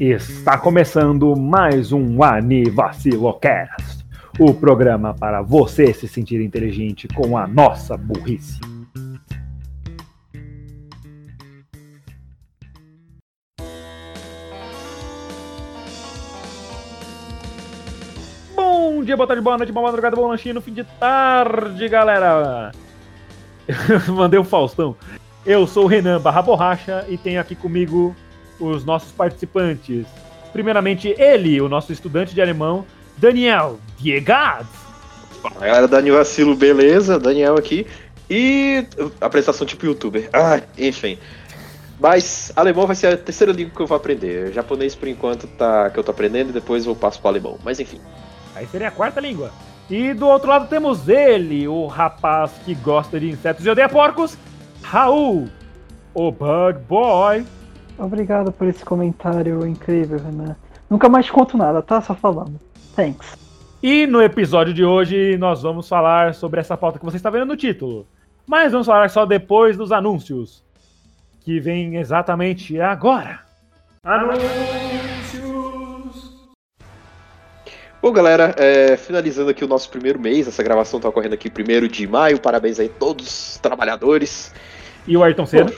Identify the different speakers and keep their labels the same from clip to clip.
Speaker 1: Está começando mais um Anivacilocast, o programa para você se sentir inteligente com a nossa burrice. Bom dia, boa tarde, boa noite, boa madrugada, bom lanchinho no fim de tarde, galera. Mandei um Faustão. Eu sou o Renan Barra Borracha e tenho aqui comigo os nossos participantes. Primeiramente, ele, o nosso estudante de alemão, Daniel Diegad.
Speaker 2: Fala galera, Daniel Vacilo, beleza? Daniel aqui. E apresentação tipo youtuber. Ah, enfim. Mas alemão vai ser a terceira língua que eu vou aprender. Japonês, por enquanto, tá que eu tô aprendendo e depois eu passo pro alemão. Mas enfim.
Speaker 1: Aí seria a quarta língua. E do outro lado temos ele, o rapaz que gosta de insetos e odeia porcos, Raul, o Bug Boy.
Speaker 3: Obrigado por esse comentário incrível, Renan. Nunca mais conto nada, tá? Só falando. Thanks.
Speaker 1: E no episódio de hoje nós vamos falar sobre essa pauta que você está vendo no título. Mas vamos falar só depois dos anúncios. Que vem exatamente agora. Anúncios!
Speaker 2: Bom, galera, é, finalizando aqui o nosso primeiro mês, essa gravação está ocorrendo aqui primeiro de maio, parabéns aí a todos os trabalhadores.
Speaker 1: E o Ayrton Senna?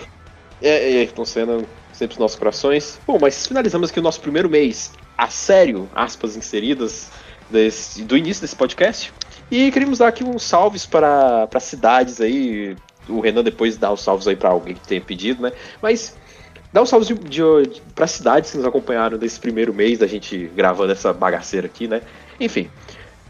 Speaker 2: É, é, Ayrton Senna, sempre os nossos corações. Bom, mas finalizamos aqui o nosso primeiro mês, a sério, aspas inseridas, desse, do início desse podcast. E queríamos dar aqui uns salves para, cidades aí. O Renan depois dá os salvos aí para alguém que tenha pedido, né? Mas Dá um salve de, de, de, para cidades que nos acompanharam nesse primeiro mês da gente gravando essa bagaceira aqui, né? Enfim.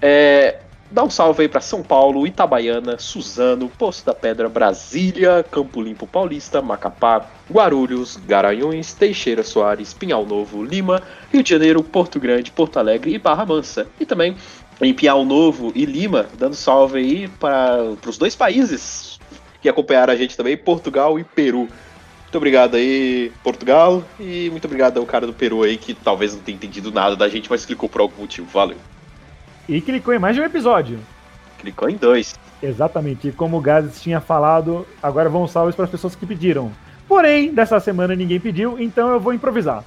Speaker 2: É, dá um salve aí para São Paulo, Itabaiana, Suzano, Poço da Pedra, Brasília, Campo Limpo Paulista, Macapá, Guarulhos, Garanhuns, Teixeira Soares, Pinhal Novo, Lima, Rio de Janeiro, Porto Grande, Porto Alegre e Barra Mansa. E também em Pinhal Novo e Lima, dando salve aí para os dois países que acompanharam a gente também, Portugal e Peru. Muito obrigado aí, Portugal, e muito obrigado ao cara do Peru aí, que talvez não tenha entendido nada da gente, mas clicou por algum motivo. Valeu.
Speaker 1: E clicou em mais de um episódio.
Speaker 2: Clicou em dois.
Speaker 1: Exatamente. E como o Gazes tinha falado, agora vão salves para as pessoas que pediram. Porém, dessa semana ninguém pediu, então eu vou improvisar.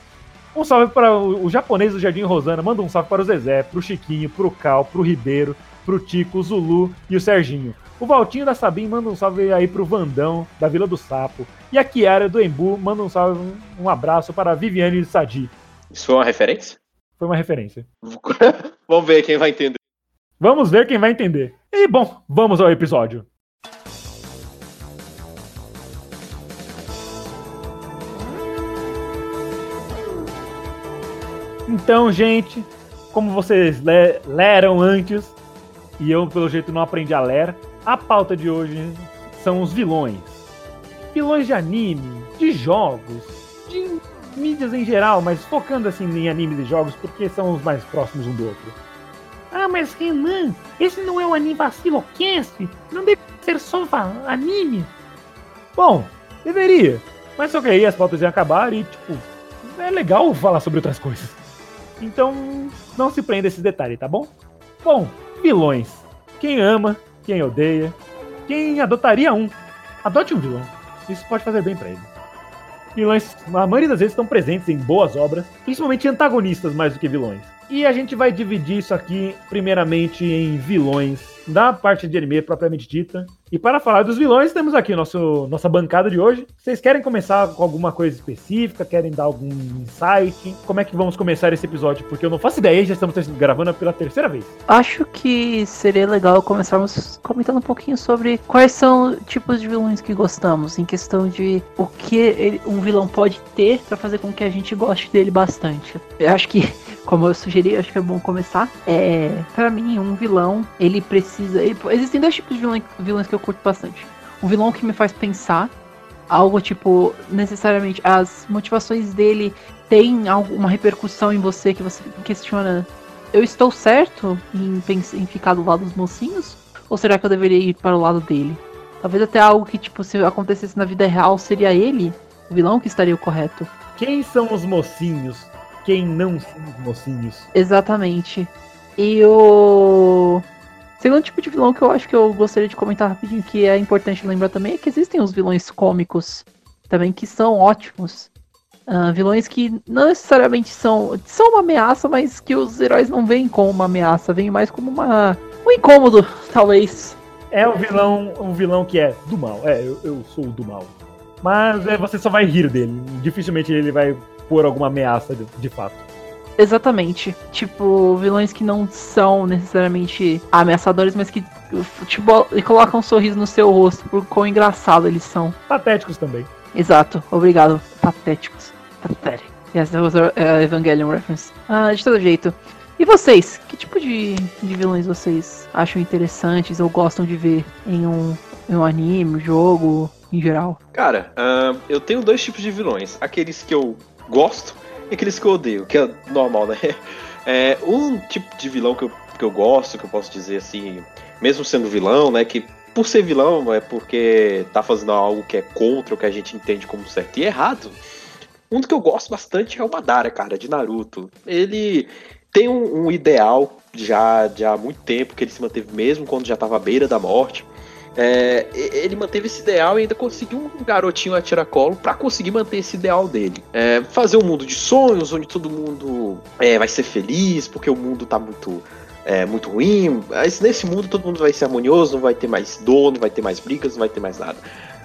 Speaker 1: Um salve para o, o japonês do Jardim Rosana, manda um salve para o Zezé, para o Chiquinho, para o Cal, para o Ribeiro, para o Tico, o Zulu e o Serginho. O Valtinho da Sabim manda um salve aí pro Vandão, da Vila do Sapo. E a Kiara do Embu manda um salve, um abraço para a Viviane de Sadi.
Speaker 2: Isso foi uma referência?
Speaker 1: Foi uma referência.
Speaker 2: vamos ver quem vai entender.
Speaker 1: Vamos ver quem vai entender. E bom, vamos ao episódio. Então, gente, como vocês le leram antes, e eu, pelo jeito, não aprendi a ler, a pauta de hoje são os vilões. Vilões de anime, de jogos, mídias em geral, mas focando assim em animes e jogos porque são os mais próximos um do outro. Ah, mas Renan, esse não é o Anime Vacilocast? Não deve ser só anime? Bom, deveria. Mas só que aí as pautas iam acabar e, tipo, é legal falar sobre outras coisas. Então, não se prenda a esses detalhes, tá bom? Bom, vilões. Quem ama, quem odeia, quem adotaria um. Adote um vilão. Isso pode fazer bem para ele. Vilões, a maioria das vezes, estão presentes em boas obras, principalmente antagonistas mais do que vilões. E a gente vai dividir isso aqui, primeiramente, em vilões da parte de anime propriamente dita. E para falar dos vilões, temos aqui nosso, nossa bancada de hoje. Vocês querem começar com alguma coisa específica? Querem dar algum insight? Como é que vamos começar esse episódio? Porque eu não faço ideia, já estamos gravando pela terceira vez.
Speaker 3: Acho que seria legal começarmos comentando um pouquinho sobre quais são tipos de vilões que gostamos, em questão de o que ele, um vilão pode ter para fazer com que a gente goste dele bastante. Eu acho que como eu sugeri, acho que é bom começar. É, para mim, um vilão, ele precisa. Ele, existem dois tipos de vilões, vilões que eu curto bastante. Um vilão que me faz pensar, algo tipo, necessariamente, as motivações dele têm uma repercussão em você que você questiona. Eu estou certo em, em ficar do lado dos mocinhos? Ou será que eu deveria ir para o lado dele? Talvez até algo que, tipo, se acontecesse na vida real, seria ele, o vilão, que estaria o correto.
Speaker 1: Quem são os mocinhos? Quem não são os mocinhos.
Speaker 3: Exatamente. E o segundo tipo de vilão que eu acho que eu gostaria de comentar rapidinho, que é importante lembrar também, é que existem os vilões cômicos também que são ótimos. Uh, vilões que não necessariamente são, são uma ameaça, mas que os heróis não veem como uma ameaça, veem mais como uma um incômodo, talvez.
Speaker 1: É o vilão, um vilão que é do mal. É, eu, eu sou do mal. Mas é, você só vai rir dele. Dificilmente ele vai pôr alguma ameaça de, de fato.
Speaker 3: Exatamente. Tipo, vilões que não são necessariamente ameaçadores, mas que tipo, colocam um sorriso no seu rosto por quão engraçado eles são.
Speaker 1: Patéticos também.
Speaker 3: Exato, obrigado. Patéticos. Pathetic. Yes, that was a uh, Evangelion reference. Ah, de todo jeito. E vocês? Que tipo de, de vilões vocês acham interessantes ou gostam de ver em um, em um anime, jogo, em geral?
Speaker 2: Cara, uh, eu tenho dois tipos de vilões. Aqueles que eu gosto e aqueles que eu odeio, que é normal, né? É, um tipo de vilão que eu, que eu gosto, que eu posso dizer assim, mesmo sendo vilão, né? Que por ser vilão é porque tá fazendo algo que é contra o que a gente entende como certo e errado. Um do que eu gosto bastante é o Madara, cara, de Naruto. Ele tem um, um ideal já, já há muito tempo que ele se manteve mesmo quando já estava à beira da morte. É, ele manteve esse ideal e ainda conseguiu um garotinho a tiracolo para conseguir manter esse ideal dele. É, fazer um mundo de sonhos, onde todo mundo é, vai ser feliz, porque o mundo tá muito, é, muito ruim. Mas nesse mundo todo mundo vai ser harmonioso, não vai ter mais dor, não vai ter mais brigas, não vai ter mais nada.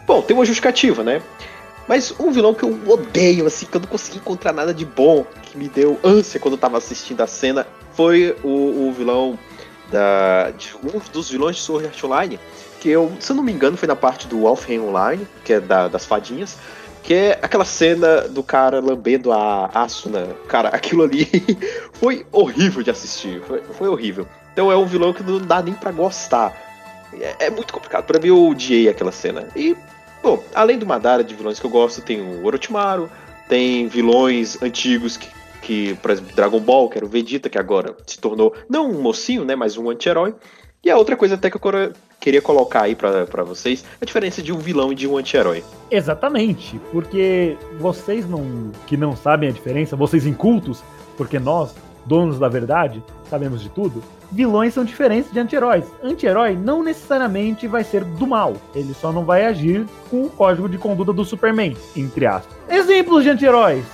Speaker 2: Bom, tem uma justificativa, né? Mas um vilão que eu odeio, assim, que eu não consegui encontrar nada de bom, que me deu ânsia quando eu tava assistindo a cena, foi o, o vilão da, de um dos vilões de Sword Art Online, que eu, se eu não me engano, foi na parte do Wolfenstein Online, que é da, das fadinhas, que é aquela cena do cara lambendo a Asuna. Cara, aquilo ali foi horrível de assistir, foi, foi horrível. Então é um vilão que não dá nem para gostar. É, é, muito complicado. Para mim eu odiei aquela cena. E, bom, além do Madara de vilões que eu gosto, tem o Orochimaru, tem vilões antigos que, que, por exemplo, Dragon Ball, que era o Vegeta, que agora se tornou não um mocinho, né, mas um anti-herói. E a outra coisa até que eu queria colocar aí para vocês, a diferença de um vilão e de um anti-herói.
Speaker 1: Exatamente, porque vocês não que não sabem a diferença, vocês incultos, porque nós, donos da verdade, sabemos de tudo, vilões são diferentes de anti-heróis. Anti-herói não necessariamente vai ser do mal, ele só não vai agir com o código de conduta do Superman, entre aspas. Exemplos de anti-heróis.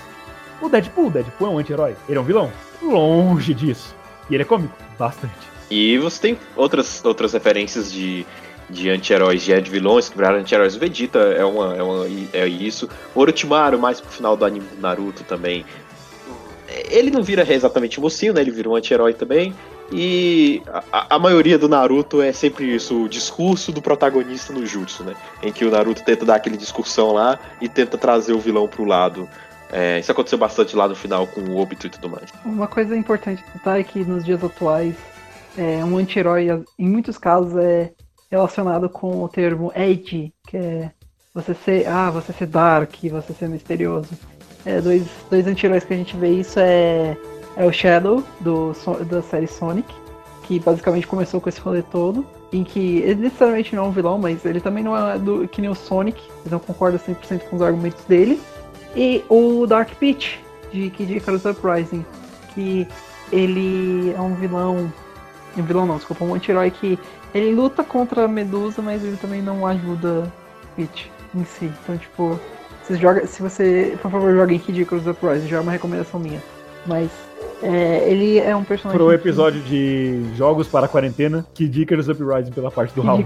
Speaker 1: O Deadpool, Deadpool é um anti-herói, ele é um vilão? Longe disso. E ele é cômico? Bastante.
Speaker 2: E você tem outras, outras referências de, de anti-heróis, de vilões que viraram anti-heróis. Vegeta é, uma, é, uma, é isso. Orochimaru, mais pro final do anime do Naruto também. Ele não vira exatamente mocinho, né? Ele vira um anti-herói também. E a, a, maioria do Naruto é sempre isso, o discurso do protagonista no Jutsu, né? Em que o Naruto tenta dar aquele discursão lá e tenta trazer o vilão pro lado. É, isso aconteceu bastante lá no final com o Obito e tudo mais.
Speaker 3: Uma coisa importante notar é que nos dias atuais é, um anti-herói, em muitos casos, é relacionado com o termo edge, que é você ser, ah, você ser dark, você ser misterioso. É, dois, dois anti-heróis que a gente vê isso é, é o Shadow, do, da série Sonic, que basicamente começou com esse rolê todo, em que ele necessariamente não é um vilão, mas ele também não é do, que nem o Sonic, então concordo 100% com os argumentos dele. E o Dark Peach, de Kid Icarus Uprising, que ele é um vilão um vilão não, desculpa, um anti-herói que ele luta contra a Medusa, mas ele também não ajuda Peach em si. Então, tipo, se, joga, se você, por favor, jogue em Kid Icarus Uprising, já é uma recomendação minha. Mas é, ele é um personagem.
Speaker 1: Pro episódio que... de Jogos para a Quarentena, Kid Icarus Uprising pela parte do Raul.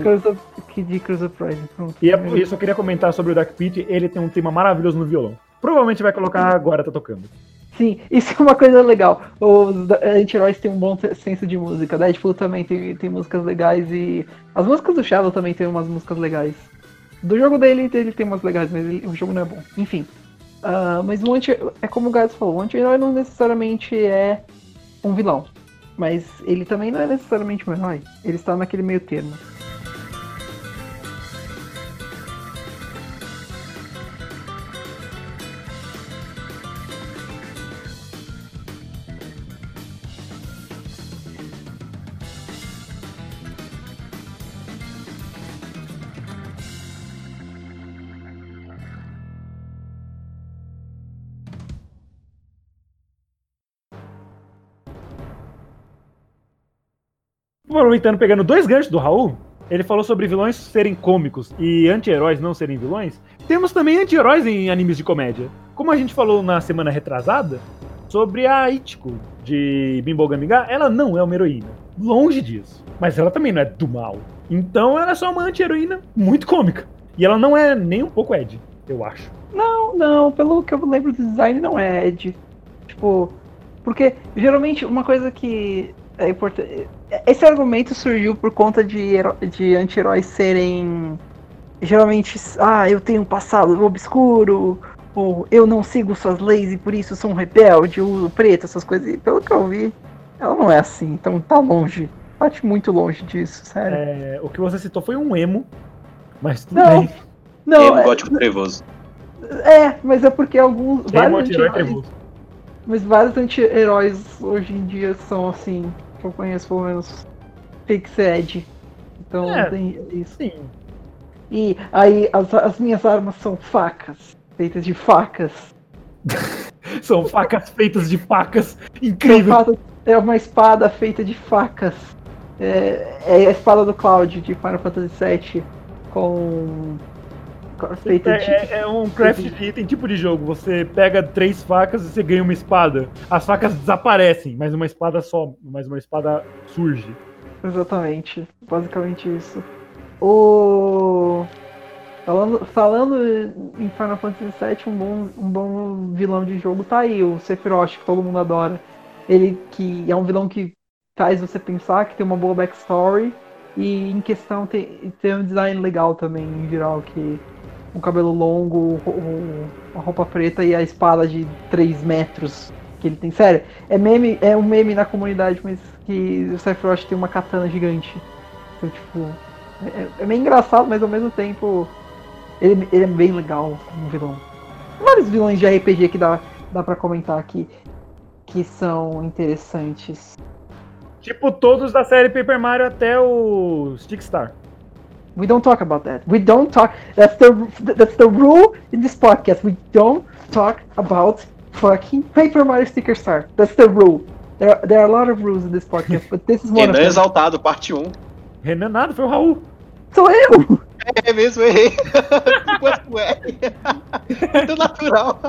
Speaker 3: Kid Icarus Uprising, pronto.
Speaker 1: E é por isso eu queria comentar sobre o Dark Pit, ele tem um tema maravilhoso no violão. Provavelmente vai colocar agora, tá tocando.
Speaker 3: Sim, isso é uma coisa legal. Os anti-heróis têm um bom senso de música. Deadpool também tem, tem músicas legais e. As músicas do Shadow também tem umas músicas legais. Do jogo dele, ele tem umas legais, mas ele, o jogo não é bom. Enfim. Uh, mas o anti é como o Gás falou, o anti-herói não necessariamente é um vilão. Mas ele também não é necessariamente um herói. Ele está naquele meio termo.
Speaker 1: Aproveitando, pegando dois ganchos do Raul, ele falou sobre vilões serem cômicos e anti-heróis não serem vilões. Temos também anti-heróis em animes de comédia. como a gente falou na semana retrasada, sobre a Ichiko de Bimbo Gamiga, ela não é uma heroína. Longe disso. Mas ela também não é do mal. Então ela é só uma anti-heroína muito cômica. E ela não é nem um pouco Ed, eu acho.
Speaker 3: Não, não, pelo que eu lembro do design não é Ed. Tipo, porque geralmente uma coisa que é importante. Esse argumento surgiu por conta de, de anti-heróis serem geralmente, ah, eu tenho um passado obscuro, ou eu não sigo suas leis e por isso sou um rebelde, uso preto, essas coisas. E pelo que eu vi, ela não é assim, então tá longe. Bate muito longe disso, sério.
Speaker 1: É, o que você citou foi um emo, mas tudo
Speaker 3: não,
Speaker 1: bem.
Speaker 3: Não,
Speaker 2: Emo
Speaker 3: é,
Speaker 2: gótico trevoso.
Speaker 3: é, mas é porque alguns.
Speaker 1: Emo
Speaker 3: Vários
Speaker 1: anti-herói
Speaker 3: anti-heróis, mas vários anti-heróis hoje em dia são assim, que eu conheço pelo menos Pixed. Então
Speaker 1: É.
Speaker 3: tem isso.
Speaker 1: Sim.
Speaker 3: E aí as, as minhas armas são facas, feitas de facas.
Speaker 1: São facas feitas de facas. Incrível.
Speaker 3: É uma espada feita de facas. É, é a espada do Cloud de Final Fantasy VII com. De.
Speaker 1: É, é- é um craft de item tipo de jogo. Você pega três facas e você ganha uma espada. As facas desaparecem, mas uma espada só. Mas uma espada surge.
Speaker 3: Exatamente. Basicamente isso. O. Falando, falando em Final Fantasy VII, um bom, um bom vilão de jogo tá aí, o Sephiroth, que todo mundo adora. Ele que é um vilão que faz você pensar, que tem uma boa backstory. E em questão tem, tem um design legal também, em geral, que o cabelo longo, o- o- a roupa preta e a espada de 3 metros que ele tem. Sério, é meme, é um meme na comunidade, mas que o Sephiroth tem uma katana gigante. Então, tipo, é, é meio engraçado, mas ao mesmo tempo ele, ele é bem legal como vilão. Vários vilões de RPG que dá, dá pra comentar aqui que são interessantes.
Speaker 1: Tipo todos da série Paper Mario até o Stickstar.
Speaker 3: We don't talk about that. We don't talk. That's the that's the rule in this podcast. We don't talk about fucking Paper Mario Sticker Star. That's the rule. There, there are a lot of rules in this podcast, but this is one of
Speaker 2: Renan
Speaker 3: them.
Speaker 2: Exaltado, parte 1.
Speaker 1: Renan nada, foi o Raul.
Speaker 3: Sou eu.
Speaker 2: É mesmo, errei. Quanto tu é? Muito natural.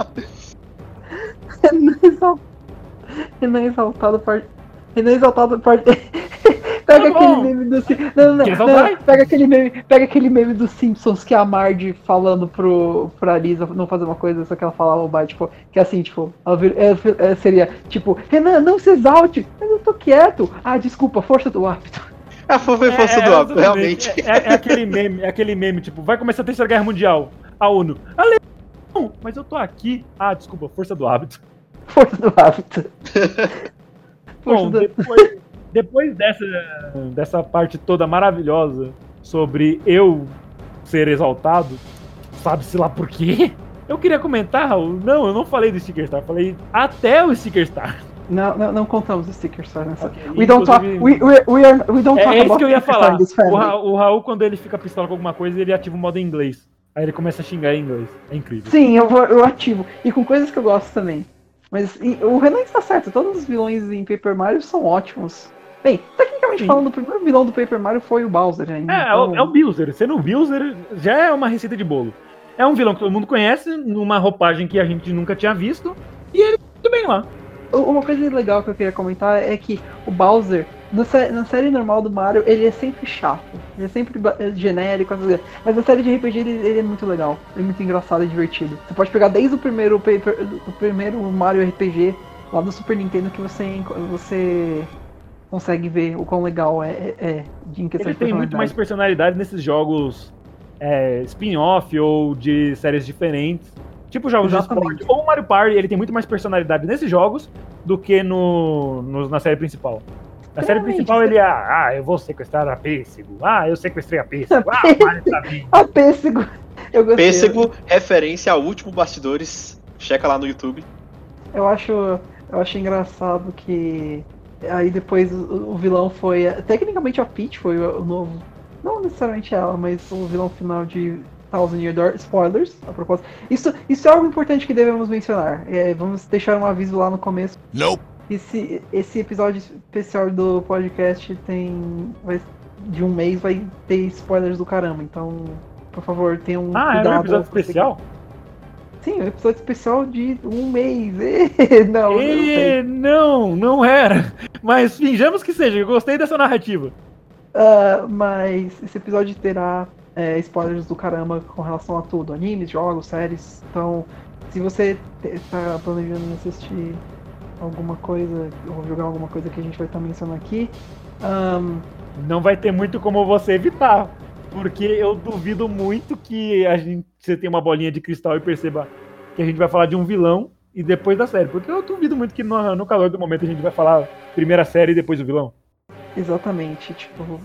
Speaker 3: Renan Exal- Renan Exaltado parte. Renan Exaltado parte. pega
Speaker 1: Tá
Speaker 3: aquele meme do Não, não, não. Pega aquele meme, pega aquele meme dos Simpsons que é a Marge falando pro pra Lisa não fazer uma coisa, só que ela fala bobagem, tipo, que é assim, tipo, ela vir- é, é, seria tipo, Renan, não se exalte, mas eu tô quieto. Ah, desculpa, força do hábito.
Speaker 2: A foi força do hábito, realmente.
Speaker 1: É, é aquele meme, é aquele meme, tipo, vai começar a terceira guerra mundial. A ONU. Ale... Não, mas eu tô aqui. Ah, desculpa, força do hábito.
Speaker 3: Força do hábito. Força
Speaker 1: Bom,
Speaker 3: do...
Speaker 1: depois, depois dessa, dessa parte toda maravilhosa sobre eu ser exaltado, sabe-se lá por quê? Eu queria comentar, Raul, não, eu não falei do Sticker Star, falei até o Sticker Star.
Speaker 3: Não, não, não contamos o sticker star nessa.
Speaker 1: Ok,
Speaker 3: We don't talk. We, we, we, are, we don't
Speaker 1: É,
Speaker 3: talk
Speaker 1: é isso que eu ia falar. O. Ra- o Raul, quando ele fica pistola com alguma coisa, ele ativa o modo em inglês. Aí ele começa a xingar em inglês. É incrível.
Speaker 3: Sim, eu, vou, eu ativo. E com coisas que eu gosto também. Mas e, o Renan está certo, todos os vilões em Paper Mario são ótimos. Bem, tecnicamente
Speaker 1: Sim.
Speaker 3: falando, o primeiro vilão do Paper Mario foi o Bowser ainda.
Speaker 1: É, é o, é o Bowser. Sendo o Bowser, já é uma receita de bolo. É um vilão que todo mundo conhece, numa roupagem que a gente nunca tinha visto, e ele tudo bem lá.
Speaker 3: Uma coisa legal que eu queria comentar é que o Bowser, na, sé- na série normal do Mario, ele é sempre chato. Ele é sempre é genérico, mas na série de RPG ele, ele é muito legal. Ele é muito engraçado e divertido. Você pode pegar desde o primeiro, paper, o primeiro Mario RPG lá do Super Nintendo que você, você consegue ver o quão legal é, é, é de em questão
Speaker 1: Ele
Speaker 3: de
Speaker 1: tem muito mais
Speaker 3: personalidade.
Speaker 1: nesses jogos é, spin-off ou de séries diferentes. Tipo jogos de
Speaker 3: Exatamente.
Speaker 1: esporte. Ou o Mario Party, ele tem muito mais personalidade nesses jogos do que no, no- na série principal. Na série principal ele é, ah, eu vou sequestrar a Pêssego. Ah, eu sequestrei a Pêssego. Ah, o Mario tá vindo.
Speaker 3: Ah, pêssego! Eu gostei.
Speaker 2: Pêssego, referência ao último Bastidores. Checa lá no YouTube.
Speaker 3: Eu acho, eu acho engraçado que aí depois o, o vilão foi. Tecnicamente a Peach foi o, novo. Não necessariamente ela, mas o vilão final de Thousand Year Door. Spoilers, a propósito. Isso, isso é algo importante que devemos mencionar. É, vamos deixar um aviso lá no começo.
Speaker 4: Nope.
Speaker 3: Esse, esse episódio especial do podcast tem. Vai, de um mês vai ter spoilers do caramba. Então, por favor, tenham
Speaker 1: Ah, era um
Speaker 3: cuidado.
Speaker 1: episódio
Speaker 3: ao conseguir-
Speaker 1: especial?
Speaker 3: Sim, um episódio especial de um mês. não, não,
Speaker 1: E não, não era. Mas finjamos que seja, eu gostei dessa narrativa.
Speaker 3: Uh, mas esse episódio terá é, spoilers do caramba com relação a tudo: animes, jogos, séries. Então, se você está planejando assistir alguma coisa ou jogar alguma coisa que a gente vai estar mencionando aqui, um...
Speaker 1: não vai ter muito como você evitar. Porque eu duvido muito que a gente você tenha uma bolinha de cristal e perceba que a gente vai falar de um vilão e depois da série. Porque eu duvido muito que no, no calor do momento a gente vai falar primeira série e depois o vilão.
Speaker 3: Exatamente, tipo.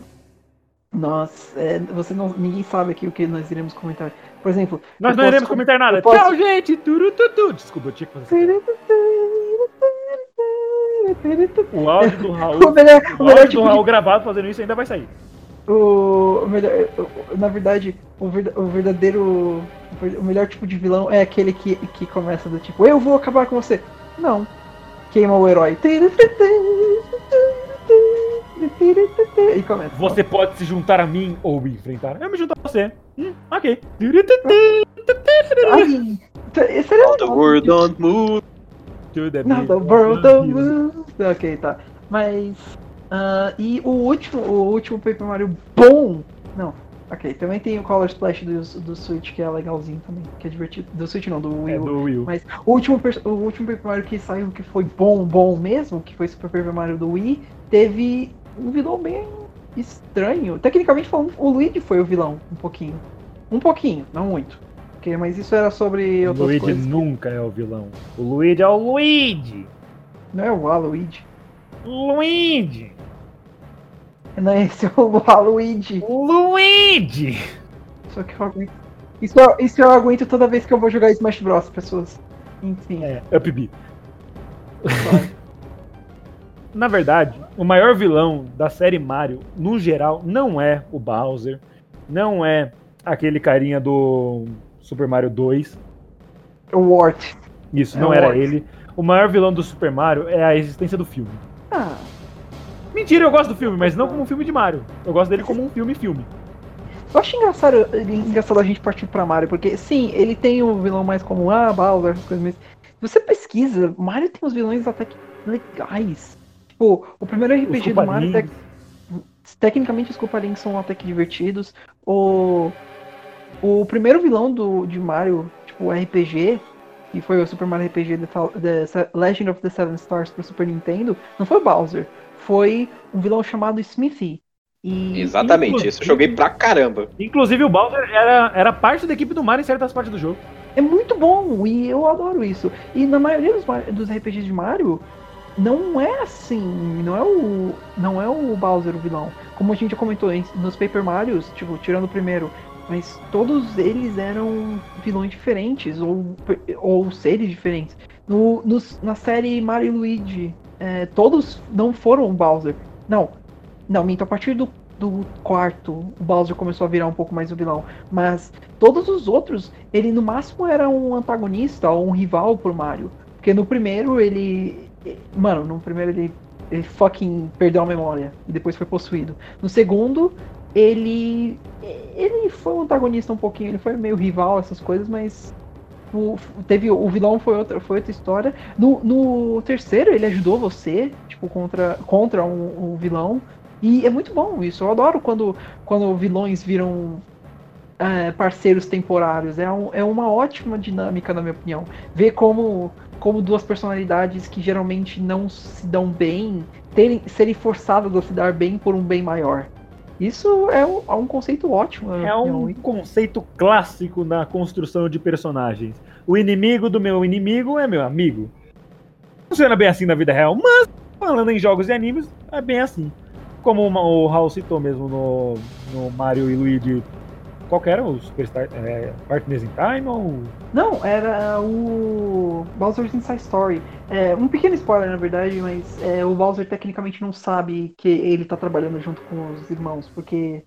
Speaker 3: Nós. É, você não. Ninguém sabe aqui o que nós iremos comentar. Por exemplo.
Speaker 1: Nós não iremos comentar nada. Posso... Tchau, gente! Turututu. Desculpa, eu tinha que fazer. O áudio do Raul. o melhor, o, o áudio tipo do Raul de... gravado fazendo isso ainda vai sair.
Speaker 3: O, o melhor, na verdade, o, verdadeiro. O melhor tipo de vilão é aquele que, que começa do tipo, eu vou acabar com você. Não. Queima o herói. E começa.
Speaker 1: Você pode se juntar a mim ou me enfrentar. Eu me junto a você. Hum, ok.
Speaker 3: Ai,
Speaker 2: seria the world don't move.
Speaker 3: Not the world don't move. Ok, tá. Mas. Uh, e o último, o último Paper Mario bom. Não, ok. Também tem o Color Splash do, do Switch, que é legalzinho também, que é divertido. Do Switch não, do Wii.
Speaker 1: É, do Wii.
Speaker 3: Mas o último, o último Paper Mario que saiu que foi bom, bom mesmo, que foi Super Paper Mario do Wii, teve um vilão bem estranho. Tecnicamente falando, o Luigi foi o vilão, um pouquinho. Um pouquinho, não muito. Okay, mas isso era sobre outras
Speaker 1: Luigi
Speaker 3: coisas.
Speaker 1: Luigi nunca é o vilão. O Luigi é o Luigi!
Speaker 3: Não é o Waluigi.
Speaker 1: Luigi!
Speaker 3: Não é esse é o Waluigi.
Speaker 1: Luigi!
Speaker 3: Só que eu aguento. Isso, eu, isso eu aguento toda vez que eu vou jogar Smash Bros, pessoas. Enfim.
Speaker 1: É, Up B. Na verdade, o maior vilão da série Mario, no geral, não é o Bowser, não é aquele carinha do Super Mario 2.
Speaker 3: O Wart.
Speaker 1: Isso, é não era Wart. ele. O maior vilão do Super Mario é a existência do filme.
Speaker 3: Ah.
Speaker 1: Mentira, eu gosto do filme, mas não como um filme de Mario. Eu gosto dele como um filme-filme.
Speaker 3: Eu acho engraçado, engraçado a gente partir pra Mario, porque sim, ele tem o vilão mais como ah, Bowser, essas coisas, mas você pesquisa, Mario tem uns vilões até que legais. Tipo, o primeiro RPG do Mario, tec... tecnicamente os Links são até que divertidos. O, o primeiro vilão do, de Mario, tipo, RPG, que foi o Super Mario RPG The, The Legend of the Seven Stars pro Super Nintendo, não foi o Bowser, foi um vilão chamado Smithy.
Speaker 2: E, Exatamente, isso eu joguei pra caramba.
Speaker 1: Inclusive o Bowser era, era parte da equipe do Mario em certas partes do jogo.
Speaker 3: É muito bom e eu adoro isso. E na maioria dos, dos RPGs de Mario, não é assim, não é o não é o Bowser o vilão. Como a gente já comentou nos Paper Marios, tipo, tirando o primeiro, mas todos eles eram vilões diferentes ou, ou seres diferentes. No, no na série Mario e Luigi, é, todos não foram o Bowser. Não, não, minto, a partir do, do quarto, o Bowser começou a virar um pouco mais o vilão. Mas todos os outros, ele no máximo era um antagonista ou um rival pro Mario. Porque no primeiro ele, Mano, no primeiro ele, ele fucking perdeu a memória e depois foi possuído. No segundo, ele. Ele foi um antagonista um pouquinho, ele foi meio rival, essas coisas, mas. O, teve, o vilão foi outra, foi outra história. No, no terceiro, ele ajudou você, tipo, contra, contra um, um vilão. E é muito bom isso. Eu adoro quando, quando vilões viram é, parceiros temporários. É, um, é uma ótima dinâmica, na minha opinião. Ver como como duas personalidades que geralmente não se dão bem terem, serem forçadas a se dar bem por um bem maior. Isso é um, é um conceito ótimo.
Speaker 1: É um conceito clássico na construção de personagens. O inimigo do meu inimigo é meu amigo. Funciona bem assim na vida real, mas falando em jogos e animes, é bem assim. Como o Raul citou mesmo no, no Mario e Luigi qual que era o Superstar? É, Partners in Time ou.
Speaker 3: Não, era o Bowser's Inside Story. É, um pequeno spoiler, na verdade, mas é, o Bowser tecnicamente não sabe que ele tá trabalhando junto com os irmãos, porque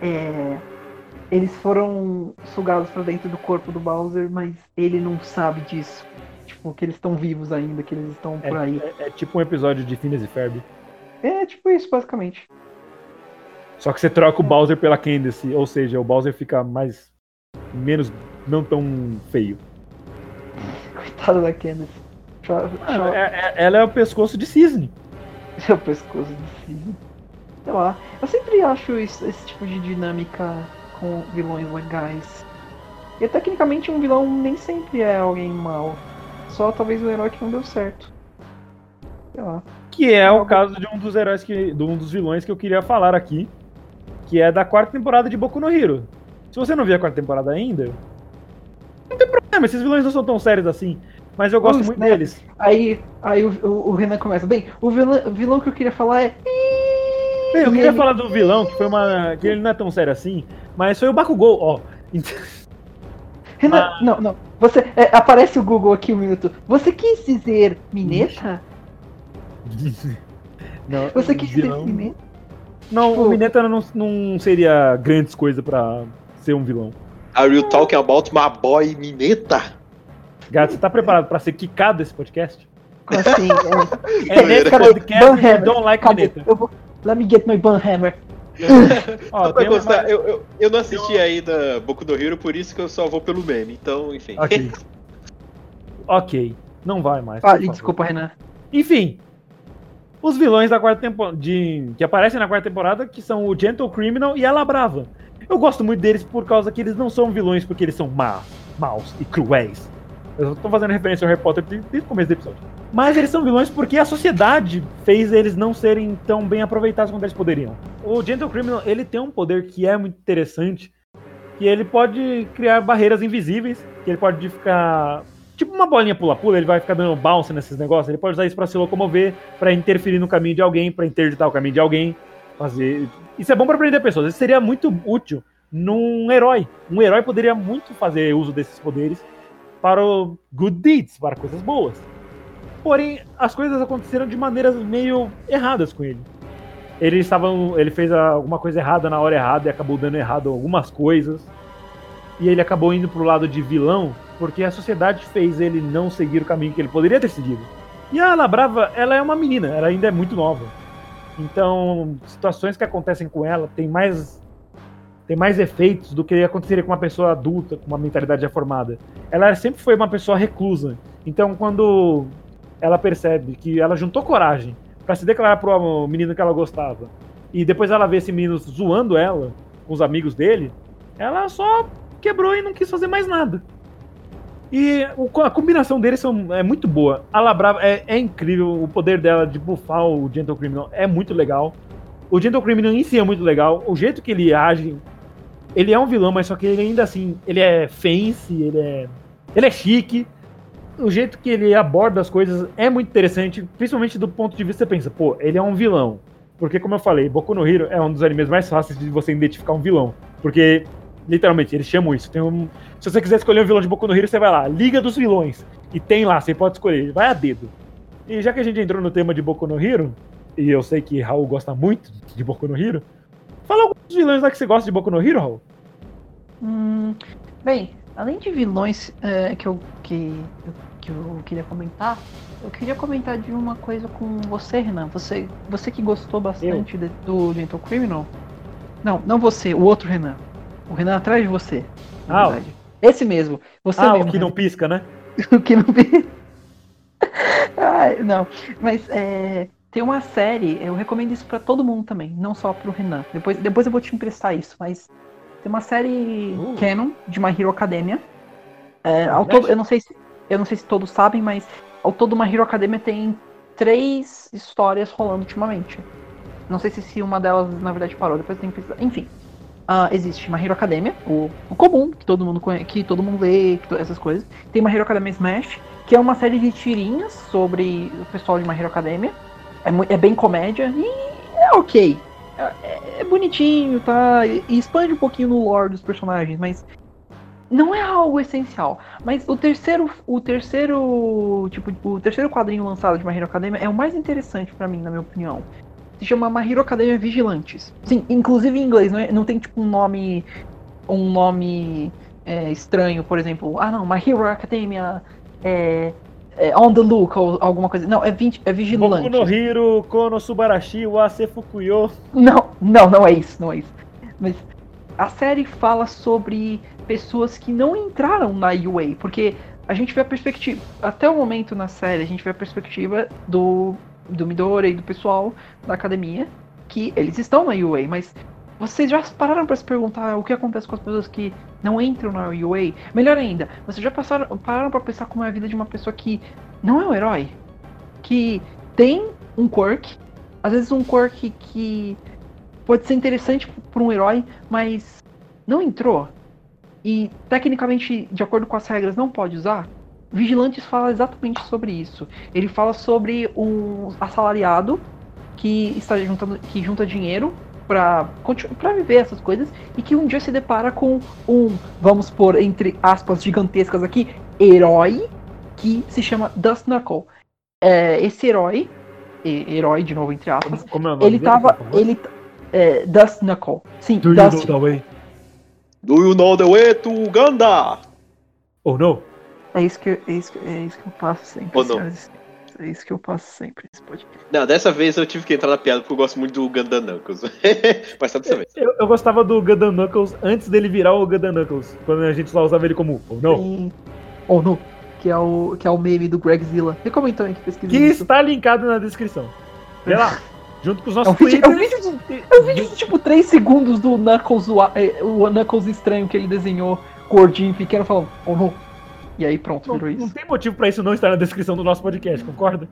Speaker 3: é, eles foram sugados para dentro do corpo do Bowser, mas ele não sabe disso. Tipo, que eles estão vivos ainda, que eles estão por
Speaker 1: é,
Speaker 3: aí.
Speaker 1: É, é, tipo um episódio de Phineas e Ferb.
Speaker 3: É tipo isso, basicamente.
Speaker 1: Só que você troca o Bowser pela Candace, ou seja, o Bowser fica mais. menos. não tão feio.
Speaker 3: Coitada da Candace. Chora,
Speaker 1: Ah,
Speaker 3: chora.
Speaker 1: é- é- ela é o pescoço de cisne.
Speaker 3: Seu pescoço de cisne. Sei lá. Eu sempre acho isso- esse tipo de dinâmica com vilões legais. E tecnicamente um vilão nem sempre é alguém mau. Só talvez o herói que não deu certo. Sei lá.
Speaker 1: Que é o caso de um dos heróis que. de um dos vilões que eu queria falar aqui. Que é da quarta temporada de Boku no Hero. Se você não viu a quarta temporada ainda, não tem problema, esses vilões não são tão sérios assim. Mas eu gosto muito
Speaker 3: snap.
Speaker 1: deles.
Speaker 3: Aí, aí o, o, o Renan começa. Bem, o vilão, vilão que eu queria falar é.
Speaker 1: Bem, eu queria
Speaker 3: ele-
Speaker 1: falar do vilão, que foi uma. que ele não é tão sério assim, mas foi o Bakugou, ó.
Speaker 3: Renan,
Speaker 1: Ah.
Speaker 3: não, não. Você, é, aparece o Google aqui um minuto. Você quis dizer Mineta?
Speaker 1: Não,
Speaker 3: Você quis dizer
Speaker 1: vilão-
Speaker 3: Mineta?
Speaker 1: Não,
Speaker 3: Tipo-
Speaker 1: o Mineta não, não seria grandes coisas pra ser um vilão.
Speaker 2: Are you talking about my boy Mineta?
Speaker 1: Gato, você tá preparado pra ser quicado desse podcast?
Speaker 3: Assim? É,
Speaker 1: É nesse podcast que
Speaker 3: Banhammer.
Speaker 1: don't like
Speaker 3: cadê?
Speaker 1: Mineta.
Speaker 3: Eu vou. Let me get my Banhammer.
Speaker 1: Ó, uma-
Speaker 2: constar, eu, eu, eu não assisti ainda Boku no Hero, por isso que eu só vou pelo meme. Então, enfim.
Speaker 1: Ok. ok. Não vai mais. favor.
Speaker 3: desculpa, Renan.
Speaker 1: Enfim. Os vilões da quarta temporada. Que aparecem na quarta temporada, que são o Gentle Criminal e a La Brava. Eu gosto muito deles por causa que eles não são vilões porque eles são má, maus e cruéis. Eu tô fazendo referência ao Harry Potter desde o começo do episódio. Mas eles são vilões porque a sociedade fez eles não serem tão bem aproveitados quanto eles poderiam. O Gentle Criminal, ele tem um poder que é muito interessante, que ele pode criar barreiras invisíveis, que ele pode ficar tipo uma bolinha pula-pula, ele vai ficar dando bounce nesses negócios, ele pode usar isso pra se locomover, pra interferir no caminho de alguém, pra interditar o caminho de alguém, fazer. Isso é bom pra prender pessoas. Isso seria muito útil num herói. Um herói poderia muito fazer uso desses poderes para o good deeds, para coisas boas. Porém, as coisas aconteceram de maneiras meio erradas com ele. Ele estava, ele fez alguma coisa errada na hora errada e acabou dando errado algumas coisas. E ele acabou indo pro lado de vilão porque a sociedade fez ele não seguir o caminho que ele poderia ter seguido. E a Ana Brava, ela é uma menina, ela ainda é muito nova. Então, situações que acontecem com ela tem mais tem mais efeitos do que aconteceria com uma pessoa adulta, com uma mentalidade já formada. Ela sempre foi uma pessoa reclusa. Então, quando ela percebe que ela juntou coragem pra se declarar pro menino que ela gostava, e depois ela vê esse menino zoando ela com os amigos dele, ela só quebrou e não quis fazer mais nada. E a combinação deles são, é muito boa. A Labrava é, é incrível, o poder dela de buffar o Gentle Criminal é muito legal. O Gentle Criminal em si é muito legal. O jeito que ele age, ele é um vilão, mas só que ele ainda assim, ele é fancy, ele é, ele é chique. O jeito que ele aborda as coisas é muito interessante, principalmente do ponto de vista que você pensa, pô, ele é um vilão. Porque, como eu falei, Boku no Hero é um dos animes mais fáceis de você identificar um vilão. Porque, literalmente, eles chamam isso. Tem um, se você quiser escolher um vilão de Boku no Hero, você vai lá, Liga dos Vilões. E tem lá, você pode escolher, vai a dedo. E já que a gente entrou no tema de Boku no Hero, e eu sei que Raul gosta muito de Boku no Hero, fala alguns vilões lá que você gosta de Boku no Hero, Raul.
Speaker 3: Hum, bem, além de vilões é, que, eu, que, que eu queria comentar, eu queria comentar de uma coisa com você, Renan. Você, você que gostou bastante do Gentle Criminal. Não, não você, o outro Renan. O Renan atrás de você.
Speaker 1: Ah,
Speaker 3: verdade. Esse mesmo. Você
Speaker 1: ah,
Speaker 3: mesmo.
Speaker 1: o que não pisca, né?
Speaker 3: o que não vi. Ai, não, mas é, tem uma série, eu recomendo isso pra todo mundo também, não só pro Renan. Depois, depois eu vou te emprestar isso, mas tem uma série
Speaker 1: Uh.
Speaker 3: canon de My Hero Academia. É, ao todo, eu não sei se eu não sei se todos sabem, mas ao todo My Hero Academia tem três histórias rolando ultimamente. Não sei se, se uma delas na verdade parou, depois tem que pesquisar. Enfim, ah, existe My Hero Academia, o, o comum que todo mundo conhece, que todo mundo lê, essas coisas. Tem My Hero Academia Smash, que é uma série de tirinhas sobre o pessoal de My Hero Academia. É, é bem comédia e é ok. É, é- bonitinho, tá? E, e expande um pouquinho no lore dos personagens, mas não é algo essencial. Mas o terceiro, o terceiro, tipo, o terceiro quadrinho lançado de My Hero Academia é o mais interessante pra mim, na minha opinião. Se chama My Hero Academia Vigilantes. Sim, inclusive em inglês, não, é- não tem tipo um nome, um nome é, estranho, por exemplo. Ah, não, My Hero Academia é, é On the Look ou alguma coisa. Não, é, é
Speaker 1: Boku
Speaker 3: Vigilante.
Speaker 1: no Hero, Kono Subarashi, Wase Fukuyo.
Speaker 3: Não, não, não é isso, não é isso. Mas a série fala sobre pessoas que não entraram na UA, porque a gente vê a perspectiva. Até o momento na série, a gente vê a perspectiva do, do Midori e do pessoal da academia, que eles estão na UA, mas vocês já pararam para se perguntar o que acontece com as pessoas que não entram na UA? Melhor ainda, vocês já passaram, pararam para pensar como é a vida de uma pessoa que não é um herói? Que tem um quirk, às vezes um quirk que pode ser interessante para um herói, mas não entrou. E tecnicamente, de acordo com as regras, não pode usar. Vigilantes fala exatamente sobre isso. Ele fala sobre um assalariado que está juntando, que junta dinheiro para viver essas coisas e que um dia se depara com um, vamos pôr entre aspas gigantescas aqui, herói que se chama Dust Knuckle. É, esse herói, herói de novo entre aspas,
Speaker 1: Como é o nome
Speaker 3: ele
Speaker 1: dele,
Speaker 3: tava,
Speaker 1: por
Speaker 3: ele é, Dust Knuckle. Sim,
Speaker 1: Do you
Speaker 3: Dust.
Speaker 1: know the way?
Speaker 2: Do you know the way to Uganda?
Speaker 1: Ou não?
Speaker 3: É isso que, é isso, que- é isso que eu passo sempre.
Speaker 2: Ou não?
Speaker 3: senhoras. É isso que eu passo sempre nesse podcast.
Speaker 2: Não, dessa vez eu tive que entrar na piada porque eu gosto muito do Uganda Knuckles. Mas tá dessa vez.
Speaker 1: Eu, eu gostava do Gundam Knuckles antes dele virar o Gundam Knuckles. Quando a gente só usava ele como ou não.
Speaker 3: Tem- Ou não, que é o que é o meme do Gregzilla. Recomenda também que pesquisa
Speaker 1: Que
Speaker 3: isso.
Speaker 1: está linkado na descrição. Vê lá. Junto com os nossos
Speaker 3: É um vídeo- é um
Speaker 1: twitters.
Speaker 3: É um vídeo de tipo 3 segundos do Knuckles, zoa- é, o Knuckles estranho que ele desenhou, gordinho, pequeno, falando, ou não. E aí pronto,
Speaker 1: Não,
Speaker 3: virou
Speaker 1: não
Speaker 3: isso.
Speaker 1: tem motivo pra isso não estar na descrição do nosso podcast, concorda?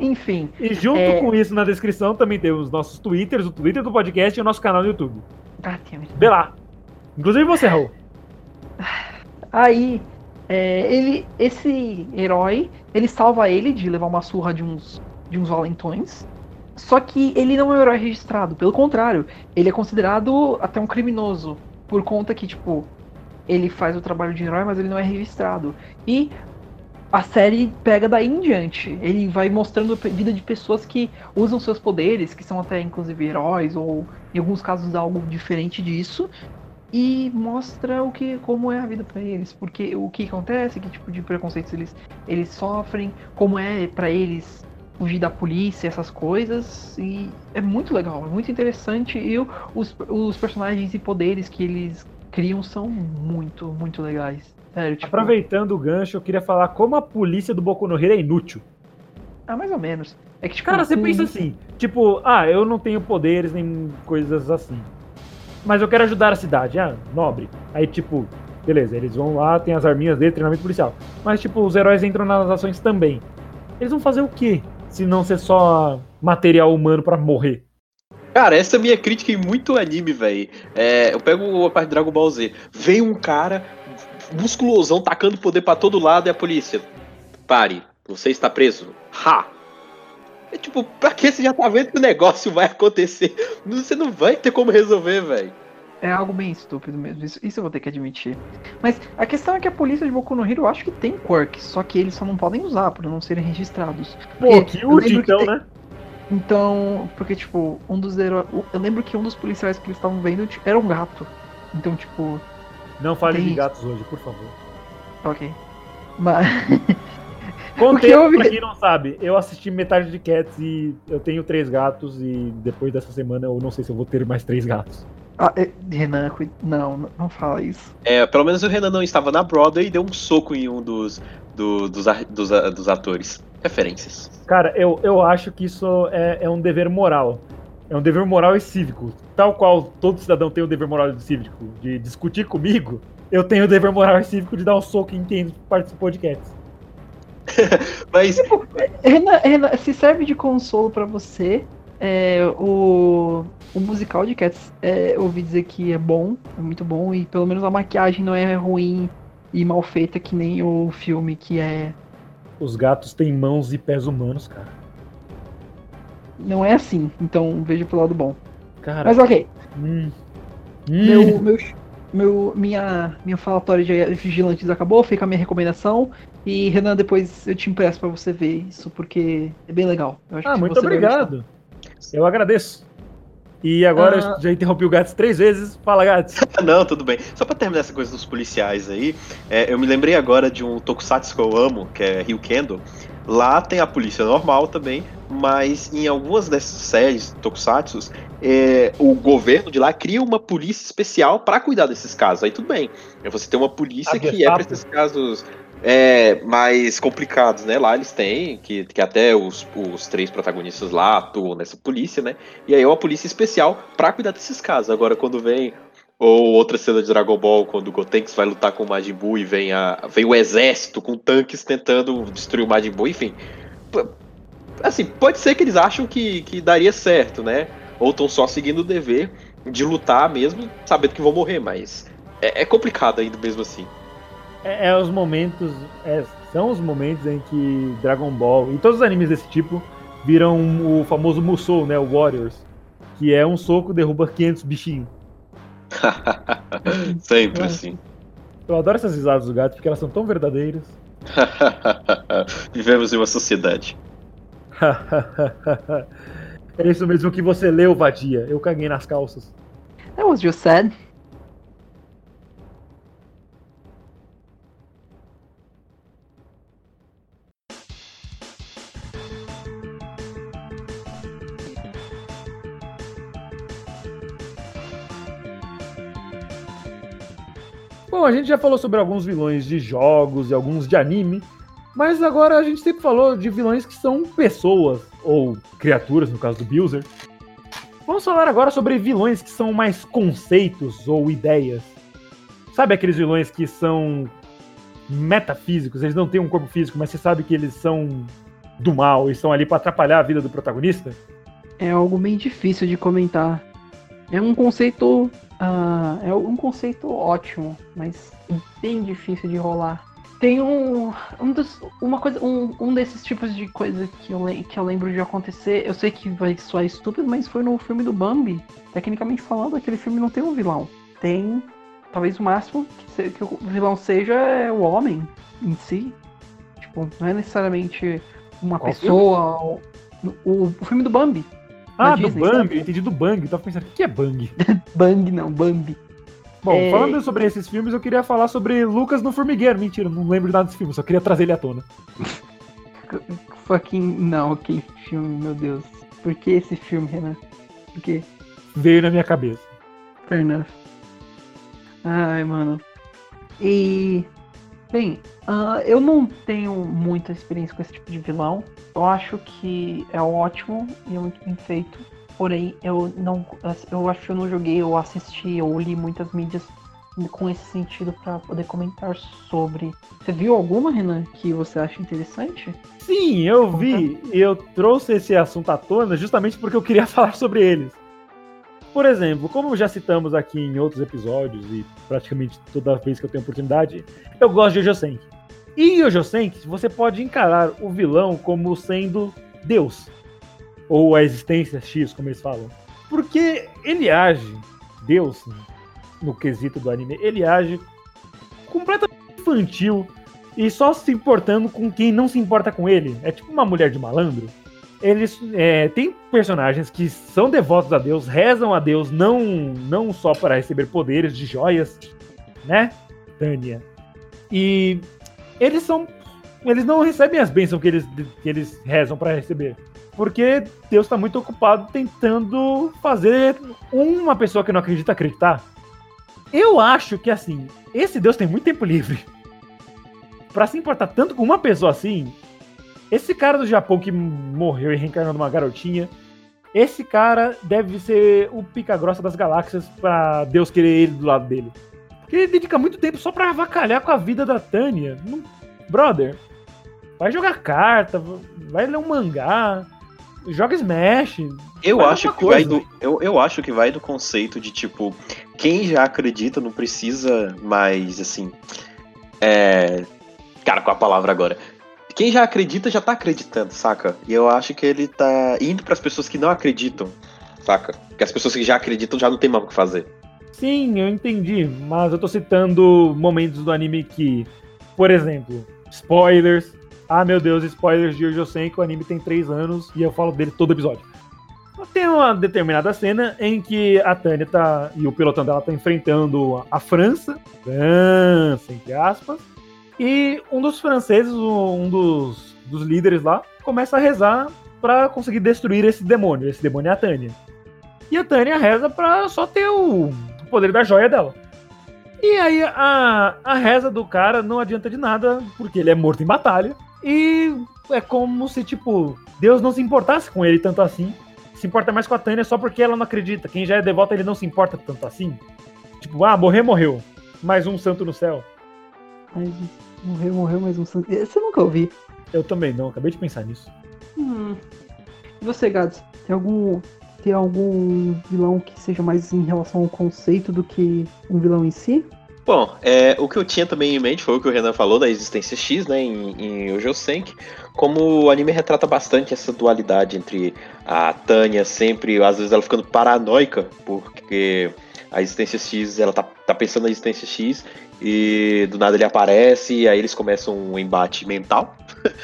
Speaker 3: Enfim,
Speaker 1: E junto
Speaker 3: É.
Speaker 1: com isso na descrição também tem os nossos twitters, o Twitter do podcast e o nosso canal no YouTube.
Speaker 3: ah, it.
Speaker 1: Vê lá. Inclusive você, Raul.
Speaker 3: Aí, é, ele, esse herói, ele salva ele de levar uma surra de uns, de uns valentões. Só que ele não é um herói registrado, pelo contrário, ele é considerado até um criminoso, por conta que, tipo, ele faz o trabalho de herói, mas ele não é registrado. E a série pega daí em diante. Ele vai mostrando a vida de pessoas que usam seus poderes, que são até inclusive heróis, ou em alguns casos algo diferente disso e mostra o que como é a vida pra eles, porque o que acontece, que tipo de preconceitos eles eles sofrem, como é pra eles fugir da polícia, essas coisas, e é muito legal, é muito interessante e os, os personagens e poderes que eles criam são muito, muito legais. Sério, tipo,
Speaker 1: Aproveitando o gancho, eu queria falar como a polícia do Boku no Hero é inútil.
Speaker 3: ah, mais ou menos. É que tipo,
Speaker 1: Cara, você
Speaker 3: com-
Speaker 1: pensa assim, tipo, ah, eu não tenho poderes nem coisas assim. Mas eu quero ajudar a cidade, ah, nobre. Aí, tipo, beleza, eles vão lá, tem as arminhas dele, treinamento policial. Mas, tipo, os heróis entram nas ações também. Eles vão fazer o quê? Se não ser só material humano pra morrer.
Speaker 2: Cara, essa é a minha crítica em muito anime, velho. É, eu pego a parte de Dragon Ball Z. Vem um cara musculosão tacando poder pra todo lado e a polícia. Pare, você está preso. Ha! É tipo, pra que você já tá vendo que o negócio vai acontecer? Você não vai ter como resolver, velho.
Speaker 3: É algo bem estúpido mesmo, isso, isso eu vou ter que admitir. Mas a questão é que a polícia de Boku no Hero eu acho que tem quirks, só que eles só não podem usar por não serem registrados.
Speaker 1: Pô,
Speaker 3: Porque
Speaker 1: que útil então,
Speaker 3: tem-
Speaker 1: né?
Speaker 3: Então, porque tipo, um dos heróis. Eu lembro que um dos policiais que eles estavam vendo era um gato. Então, tipo,
Speaker 1: Não fale
Speaker 3: Tem
Speaker 1: de gatos hoje, por favor.
Speaker 3: ok. Mas.
Speaker 1: Contexto,
Speaker 3: eu vi-
Speaker 1: pra quem não sabe, eu assisti metade de Cats e eu tenho três gatos e depois dessa semana eu não sei se eu vou ter mais três gatos.
Speaker 3: Ah, é- Renan, não, não- fala isso.
Speaker 2: É, pelo menos o Renan não estava na Broadway e deu um soco em um dos, do- dos, dos, dos atores. Referências.
Speaker 1: Cara, eu, eu acho que isso é, é um dever moral. É um dever moral e cívico. Tal qual todo cidadão tem o dever moral e cívico de discutir comigo, eu tenho o dever moral e cívico de dar um soco em quem participou de Cats.
Speaker 2: Mas,
Speaker 3: Renan, Renan, se serve de consolo pra você, é, o, o musical de Cats, é, eu ouvi dizer que é bom, é muito bom, e pelo menos a maquiagem não é ruim e mal feita que nem o filme que é.
Speaker 1: Os gatos têm mãos e pés humanos, cara.
Speaker 3: Não é assim, então veja pelo lado bom.
Speaker 1: Cara,
Speaker 3: Mas ok,
Speaker 1: hum,
Speaker 3: meu,
Speaker 1: hum,
Speaker 3: meu, meu, minha, minha falatória de vigilantes acabou, fica a minha recomendação. E Renan, depois eu te impresso pra você ver isso, porque é bem legal. Eu acho
Speaker 1: Ah, muito obrigado. Eu agradeço. E agora
Speaker 3: Ah.
Speaker 1: eu já interrompi o Gats três vezes. Fala, Gats.
Speaker 2: não, tudo bem. Só pra terminar essa coisa dos policiais aí, é, eu me lembrei agora de um tokusatsu que eu amo, que é Rio Kendo. Lá tem a polícia normal também, mas em algumas dessas séries, Tokusatsu, é, o governo de lá cria uma polícia especial para cuidar desses casos. Aí tudo bem. Você tem uma polícia
Speaker 1: A
Speaker 2: que é para esses casos é, mais complicados, né? Lá eles têm, que, que até os, os três protagonistas lá atuam nessa polícia, né? E aí é uma polícia especial para cuidar desses casos. Agora, quando vem. Ou outra cena de Dragon Ball, quando o Gotenks vai lutar com o Majin Buu e vem, a, vem o exército com tanques tentando destruir o Majin Buu, enfim. Assim, pode ser que eles acham que, que daria certo, né? Ou estão só seguindo o dever de lutar mesmo, sabendo que vão morrer, mas é, é complicado ainda mesmo assim.
Speaker 1: É, é os momentos. é, são os momentos em que Dragon Ball e todos os animes desse tipo viram o famoso Musou, né? O Warriors. Que é um soco derruba 500 bichinhos.
Speaker 2: Sempre assim.
Speaker 1: Eu adoro essas risadas do gato porque elas são tão verdadeiras.
Speaker 2: Vivemos em uma sociedade.
Speaker 1: é isso mesmo que você leu, vadia. Eu caguei nas calças.
Speaker 3: That was just sad.
Speaker 1: Bom, a gente já falou sobre alguns vilões de jogos e alguns de anime, mas agora a gente sempre falou de vilões que são pessoas, ou criaturas, no caso do Builder. Vamos falar agora sobre vilões que são mais conceitos ou ideias. Sabe aqueles vilões que são metafísicos, eles não têm um corpo físico, mas você sabe que eles são do mal e estão ali para atrapalhar a vida do protagonista?
Speaker 3: É algo bem difícil de comentar. É um conceito. Ah, é um conceito ótimo, mas bem difícil de rolar. Tem um. um dos- uma coisa, um, um desses tipos de coisa que eu, que eu lembro de acontecer. Eu sei que vai soar estúpido, mas foi no filme do Bambi. Tecnicamente falando, aquele filme não tem um vilão. Tem. Talvez o máximo que, se- que o vilão seja é o homem em si. Tipo, não é necessariamente uma
Speaker 1: Qual
Speaker 3: pessoa. ou- O, o filme do Bambi.
Speaker 1: Ah, do
Speaker 3: Disney,
Speaker 1: Bang,
Speaker 3: sabe?
Speaker 1: eu entendi do Bang, eu tava pensando, o que é Bang?
Speaker 3: Bang não, Bambi.
Speaker 1: Bom,
Speaker 3: É.
Speaker 1: falando sobre esses filmes, eu queria falar sobre Lucas no Formigueiro. Mentira, não lembro de nada desse filme, só queria trazer ele à tona.
Speaker 3: Fucking. Não, que filme, meu Deus. Por que esse filme, Renan? Por quê?
Speaker 1: Veio na minha cabeça.
Speaker 3: Fair enough. Ai, mano. E. Bem, ah, eu não tenho muita experiência com esse tipo de vilão. Eu acho que é ótimo e é muito bem feito. Porém, eu não. Eu acho que eu não joguei, ou assisti, ou li muitas mídias com esse sentido pra poder comentar sobre. Você viu alguma, Renan, que você acha interessante?
Speaker 1: Sim, eu vi e eu trouxe esse assunto à tona justamente porque eu queria falar sobre eles. Por exemplo, como já citamos aqui em outros episódios e praticamente toda vez que eu tenho oportunidade, eu gosto de Yojo Senki. E em Yojo Senki, você pode encarar o vilão como sendo Deus. Ou a existência X, como eles falam. Porque ele age, Deus, no quesito do anime, ele age completamente infantil e só se importando com quem não se importa com ele. É tipo uma mulher de malandro. Eles é, tem personagens que são devotos a Deus, rezam a Deus não, não só para receber poderes de joias, né, Tânia? E eles são. Eles não recebem as bênçãos que eles, que eles rezam para receber. Porque Deus está muito ocupado tentando fazer uma pessoa que não acredita acreditar. Eu acho que assim, esse Deus tem muito tempo livre. Pra se importar tanto com uma pessoa assim, esse cara do Japão que morreu e reencarnou numa garotinha, esse cara deve ser o pica-grossa das galáxias pra Deus querer ele do lado dele. Porque ele dedica muito tempo só pra avacalhar com a vida da Tânia. Não- Brother, vai jogar carta, vai ler um mangá, joga Smash.
Speaker 2: Eu acho que vai do, eu, eu acho que vai do conceito de tipo, quem já acredita não precisa mais assim. É. Cara, com a palavra agora. Quem já acredita já tá acreditando, saca? E eu acho que ele tá indo pras pessoas que não acreditam, saca? Porque as pessoas que já acreditam já não tem mais o que fazer.
Speaker 1: Sim, eu entendi, mas eu tô citando momentos do anime que, por exemplo, spoilers. Ah, meu Deus, spoilers de Yojo Senki, o anime tem 3 anos e eu falo dele todo episódio. Tem uma determinada cena em que a Tânia tá, e o pelotão dela tá enfrentando a França, França, entre aspas, e um dos franceses, um dos dos líderes lá, começa a rezar pra conseguir destruir esse demônio. Esse demônio é a Tânia. E a Tânia reza pra só ter o poder da joia dela. E aí a, a reza do cara não adianta de nada, porque ele é morto em batalha. E é como se, tipo, Deus não se importasse com ele tanto assim. Se importa mais com a Tânia só porque ela não acredita. Quem já é devoto, ele não se importa tanto assim. Tipo, ah, morrer, morreu. Mais um santo no céu.
Speaker 3: Ai, morreu, morreu mais um santo. Esse eu nunca ouvi.
Speaker 1: Eu também não, acabei de pensar nisso.
Speaker 3: Hum. E você, Gads? Tem algum. Tem algum vilão que seja mais em relação ao conceito do que um vilão em si?
Speaker 2: Bom, é, o que eu tinha também em mente foi o que o Renan falou da existência X, né, em, em Ojo Senki, como o anime retrata bastante essa dualidade entre a Tânia sempre, às vezes ela ficando paranoica, porque a existência X, ela tá, tá pensando na existência X, e do nada ele aparece, e aí eles começam um embate mental.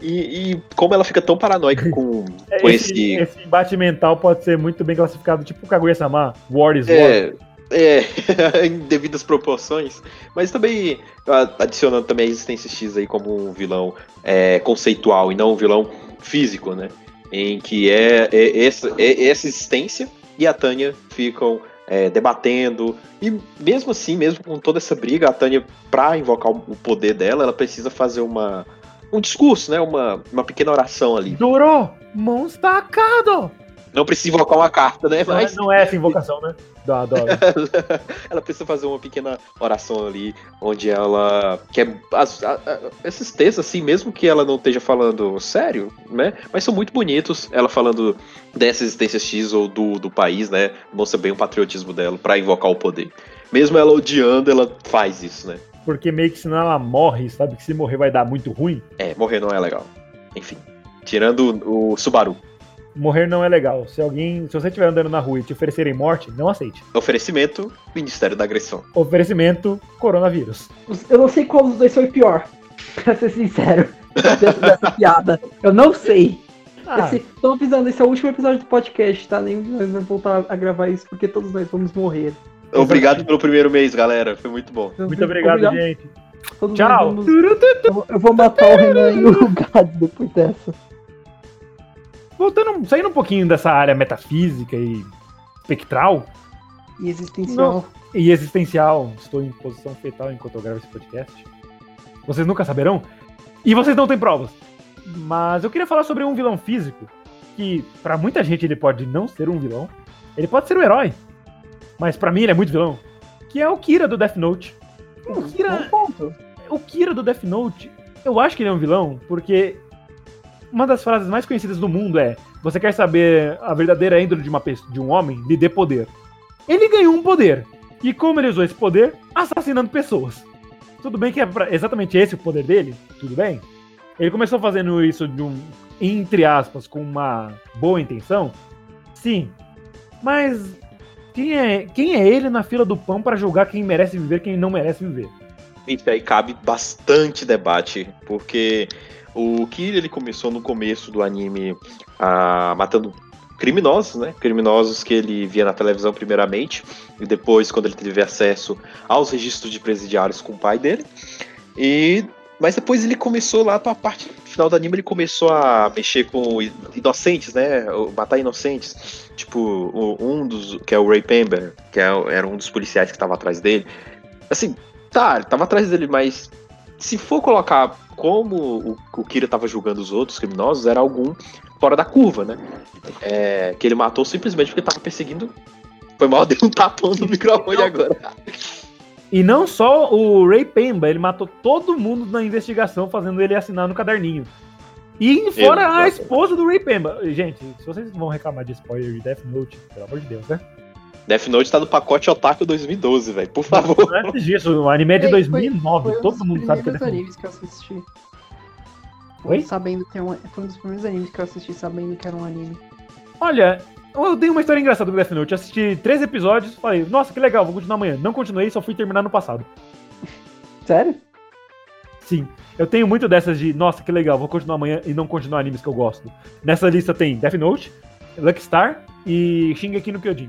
Speaker 2: E, e, como ela fica tão paranoica com, com
Speaker 1: esse,
Speaker 2: esse...
Speaker 1: esse embate mental pode ser muito bem classificado, tipo Kaguya-sama, War is
Speaker 2: É,
Speaker 1: War.
Speaker 2: é, em devidas proporções. Mas também adicionando também a existência X aí como um vilão é, conceitual e não um vilão físico, né? Em que é, é essa, é essa existência e a Tânia ficam é, debatendo. E mesmo assim, mesmo com toda essa briga, a Tânia, pra invocar o poder dela, ela precisa fazer uma, um discurso, né? Uma, uma pequena oração ali.
Speaker 1: Duro! Monstacado!
Speaker 2: Não precisa invocar uma carta, né? Mas
Speaker 1: Não é essa invocação, né? Da, adoro.
Speaker 2: ela precisa fazer uma pequena oração ali, onde ela quer as- a- a- esses textos assim, mesmo que ela não esteja falando sério, né? Mas são muito bonitos. Ela falando dessa existência X ou do, do país, né? Mostra bem o patriotismo dela pra invocar o poder. Mesmo ela odiando, ela faz isso, né?
Speaker 1: Porque meio que senão ela morre, sabe? Que se morrer vai dar muito ruim.
Speaker 2: É, morrer não é legal. Enfim, tirando o Subaru.
Speaker 1: Morrer não é legal. Se alguém. Se você estiver andando na rua e te oferecerem morte, não aceite.
Speaker 2: Oferecimento, Ministério da Agressão.
Speaker 1: Oferecimento, coronavírus.
Speaker 3: Eu não sei qual dos dois foi pior. Pra ser sincero. Dessa, dessa piada. Eu não sei.
Speaker 1: Ah,
Speaker 3: Esse, tô avisando, esse é o último episódio do podcast, tá? Nenhum de nós vai voltar a gravar isso porque todos nós vamos morrer.
Speaker 2: Obrigado pelo primeiro mês, galera. Foi muito bom.
Speaker 1: muito obrigado, gente.
Speaker 3: Todos
Speaker 1: Tchau.
Speaker 3: vamos- Eu, eu vou matar o Renan e o Gads depois dessa.
Speaker 1: Voltando, saindo um pouquinho dessa área metafísica e espectral
Speaker 3: E existencial.
Speaker 1: e existencial, estou em posição fetal enquanto eu gravo esse podcast. Vocês nunca saberão. E vocês não têm provas. Mas eu queria falar sobre um vilão físico que pra muita gente ele pode não ser um vilão. Ele pode ser um herói. Mas pra mim ele é muito vilão. Que é o Kira do Death Note. O Kira,
Speaker 3: Bom ponto.
Speaker 1: o Kira do Death Note, eu acho que ele é um vilão, porque uma das frases mais conhecidas do mundo é: Você quer saber a verdadeira índole de, uma pessoa, de um homem? Lhe dê poder. Ele ganhou um poder. E como ele usou esse poder? Assassinando pessoas. Tudo bem que é exatamente esse o poder dele? Tudo bem. Ele começou fazendo isso de um, entre aspas, com uma boa intenção? Sim. Mas quem é, quem é ele na fila do pão para julgar quem merece viver quem não merece viver?
Speaker 2: Gente, aí cabe bastante debate, porque o Kira ele começou no começo do anime ah, matando criminosos, né? Criminosos que ele via na televisão primeiramente, e depois quando ele teve acesso aos registros de presidiários com o pai dele. E mas depois ele começou lá pra parte final do anime, ele começou a mexer com inocentes, né? Matar inocentes. Tipo, um dos. que é o Ray Pember, que é, era um dos policiais que estava atrás dele. Assim, Tá, ele tava atrás dele, mas se for colocar como o, o Kira tava julgando os outros criminosos, era algum fora da curva, né? É, que ele matou simplesmente porque tava perseguindo. Foi mal, deu um tapão no microfone agora.
Speaker 1: E não só o Ray Pemba, ele matou todo mundo na investigação, fazendo ele assinar no caderninho. E fora a esposa do Ray Pemba. Gente, se vocês vão reclamar de spoiler de Death Note, pelo amor de Deus, né?
Speaker 2: Death Note tá no pacote Otaku 2012, velho. Por favor.
Speaker 1: Não é disso, o anime é de
Speaker 3: Ei, foi-
Speaker 1: 2009,
Speaker 3: Foi um
Speaker 1: todo
Speaker 3: dos
Speaker 1: mundo sabe que é
Speaker 3: primeiros
Speaker 1: Death Note.
Speaker 3: animes que eu assisti.
Speaker 1: Oi?
Speaker 3: Sabendo que é um, foi um dos primeiros animes que eu assisti sabendo que era um anime.
Speaker 1: Olha, eu dei uma história engraçada do Death Note. Eu assisti três episódios, falei, nossa, que legal, vou continuar amanhã. Não continuei, só fui terminar no passado.
Speaker 3: Sério?
Speaker 1: Sim, eu tenho muito dessas de, nossa, que legal, vou continuar amanhã e não continuar animes que eu gosto. Nessa lista tem Death Note, Lucky Star e Shingeki no Kyojin.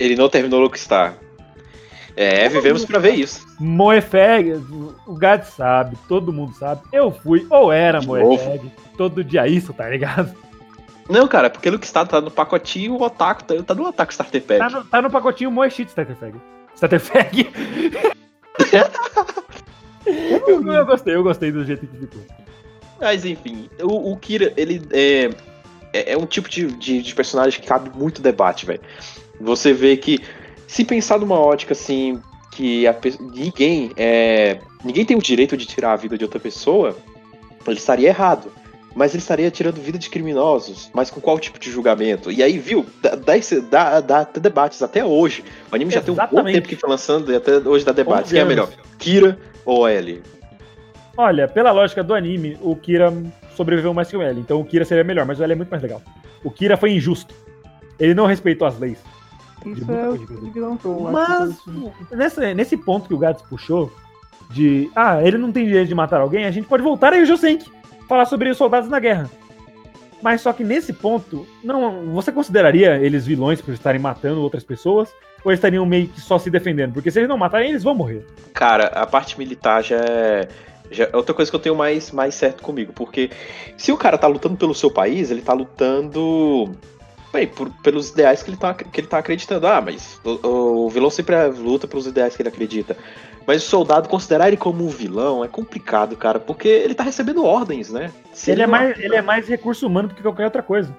Speaker 2: Ele não terminou Lockstar. É, vivemos pra ver isso.
Speaker 1: Moefeg, o Gad sabe, todo mundo sabe. Eu fui, ou era Moefeg, todo dia isso, tá ligado?
Speaker 2: Não, cara, porque o Luke tá, tá no pacotinho, o Otaku tá, tá no Otaku Starter Pack.
Speaker 1: Tá no, tá no pacotinho Moeshit Starterfeg. Starterfeg. eu, eu gostei, eu gostei do jeito que ficou.
Speaker 2: Mas enfim, o, o Kira, ele é, é, é um tipo de, de, de personagem que cabe muito debate, velho. Você vê que, se pensar numa ótica assim, que a ninguém é, ninguém tem o direito de tirar a vida de outra pessoa, ele estaria errado. Mas ele estaria tirando vida de criminosos, mas com qual tipo de julgamento? E aí, viu, dá, dá, dá- debates até hoje. O anime já tem um bom
Speaker 1: Exatamente.
Speaker 2: tempo que foi lançando e até hoje dá debates.
Speaker 1: 11
Speaker 2: Quem é melhor? Kira ou Ellie?
Speaker 1: Olha, pela lógica do anime, o Kira sobreviveu mais que o L. Então o Kira seria melhor, mas o L é muito mais legal. O Kira foi injusto. Ele não respeitou as leis.
Speaker 3: Isso é o tipo de vilão que eu acho
Speaker 1: Mas nesse, nesse ponto que o Gats puxou, de ah, ele não tem direito de matar alguém, a gente pode voltar aí o Josenk, falar sobre os soldados na guerra. Mas só que nesse ponto, não, você consideraria eles vilões por estarem matando outras pessoas? Ou eles estariam meio que só se defendendo? Porque se eles não matarem, eles vão morrer.
Speaker 2: Cara, a parte militar já é, já é outra coisa que eu tenho mais, mais certo comigo. Porque se o cara tá lutando pelo seu país, ele tá lutando. Bem, por- pelos ideais que ele, tá, que ele tá acreditando. Ah, mas o, o vilão sempre luta pelos ideais que ele acredita. Mas o soldado considerar ele como um vilão é complicado, cara, porque ele tá recebendo ordens, né? Se
Speaker 1: Ele é,
Speaker 2: não-
Speaker 1: mais, ele é mais recurso humano do que qualquer outra coisa.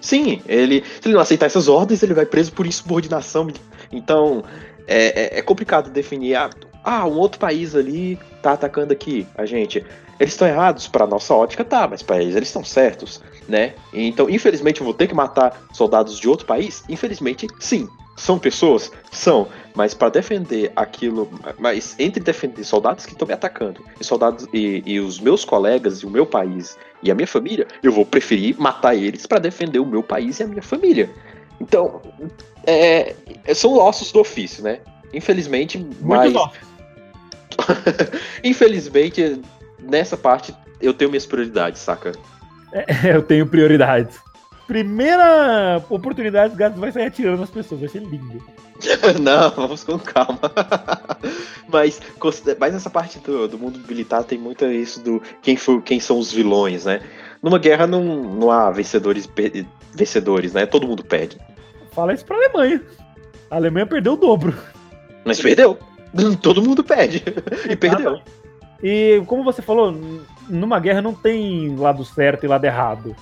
Speaker 2: Sim, ele, se ele não aceitar essas ordens, ele vai preso por insubordinação. Então, é, é- é complicado definir. Ah, ah, um outro país ali tá atacando aqui a gente. Eles estão errados, pra nossa ótica tá, mas pra eles eles estão certos, né? Então, infelizmente, eu vou ter que matar soldados de outro país? Infelizmente, sim. São pessoas? São. Mas pra defender aquilo. Mas entre defender soldados que estão me atacando e soldados e, e os meus colegas e o meu país e a minha família, eu vou preferir matar eles pra defender o meu país e a minha família. Então, é, são ossos do ofício, né? Infelizmente, mas
Speaker 1: Muito bom.
Speaker 2: infelizmente nessa parte eu tenho minhas prioridades, saca?
Speaker 1: Eu tenho prioridades. Primeira oportunidade, o gato vai sair atirando nas pessoas. Vai ser lindo.
Speaker 2: Não, vamos com calma. mas, mas essa parte do, do mundo militar tem muito isso do quem, foi, quem são os vilões, né? Numa guerra não, não há vencedores, vencedores, né? Todo mundo perde.
Speaker 1: Fala isso pra Alemanha. A Alemanha perdeu o dobro.
Speaker 2: Mas perdeu. Todo mundo perde. E perdeu.
Speaker 1: E como você falou, numa guerra não tem lado certo e lado errado.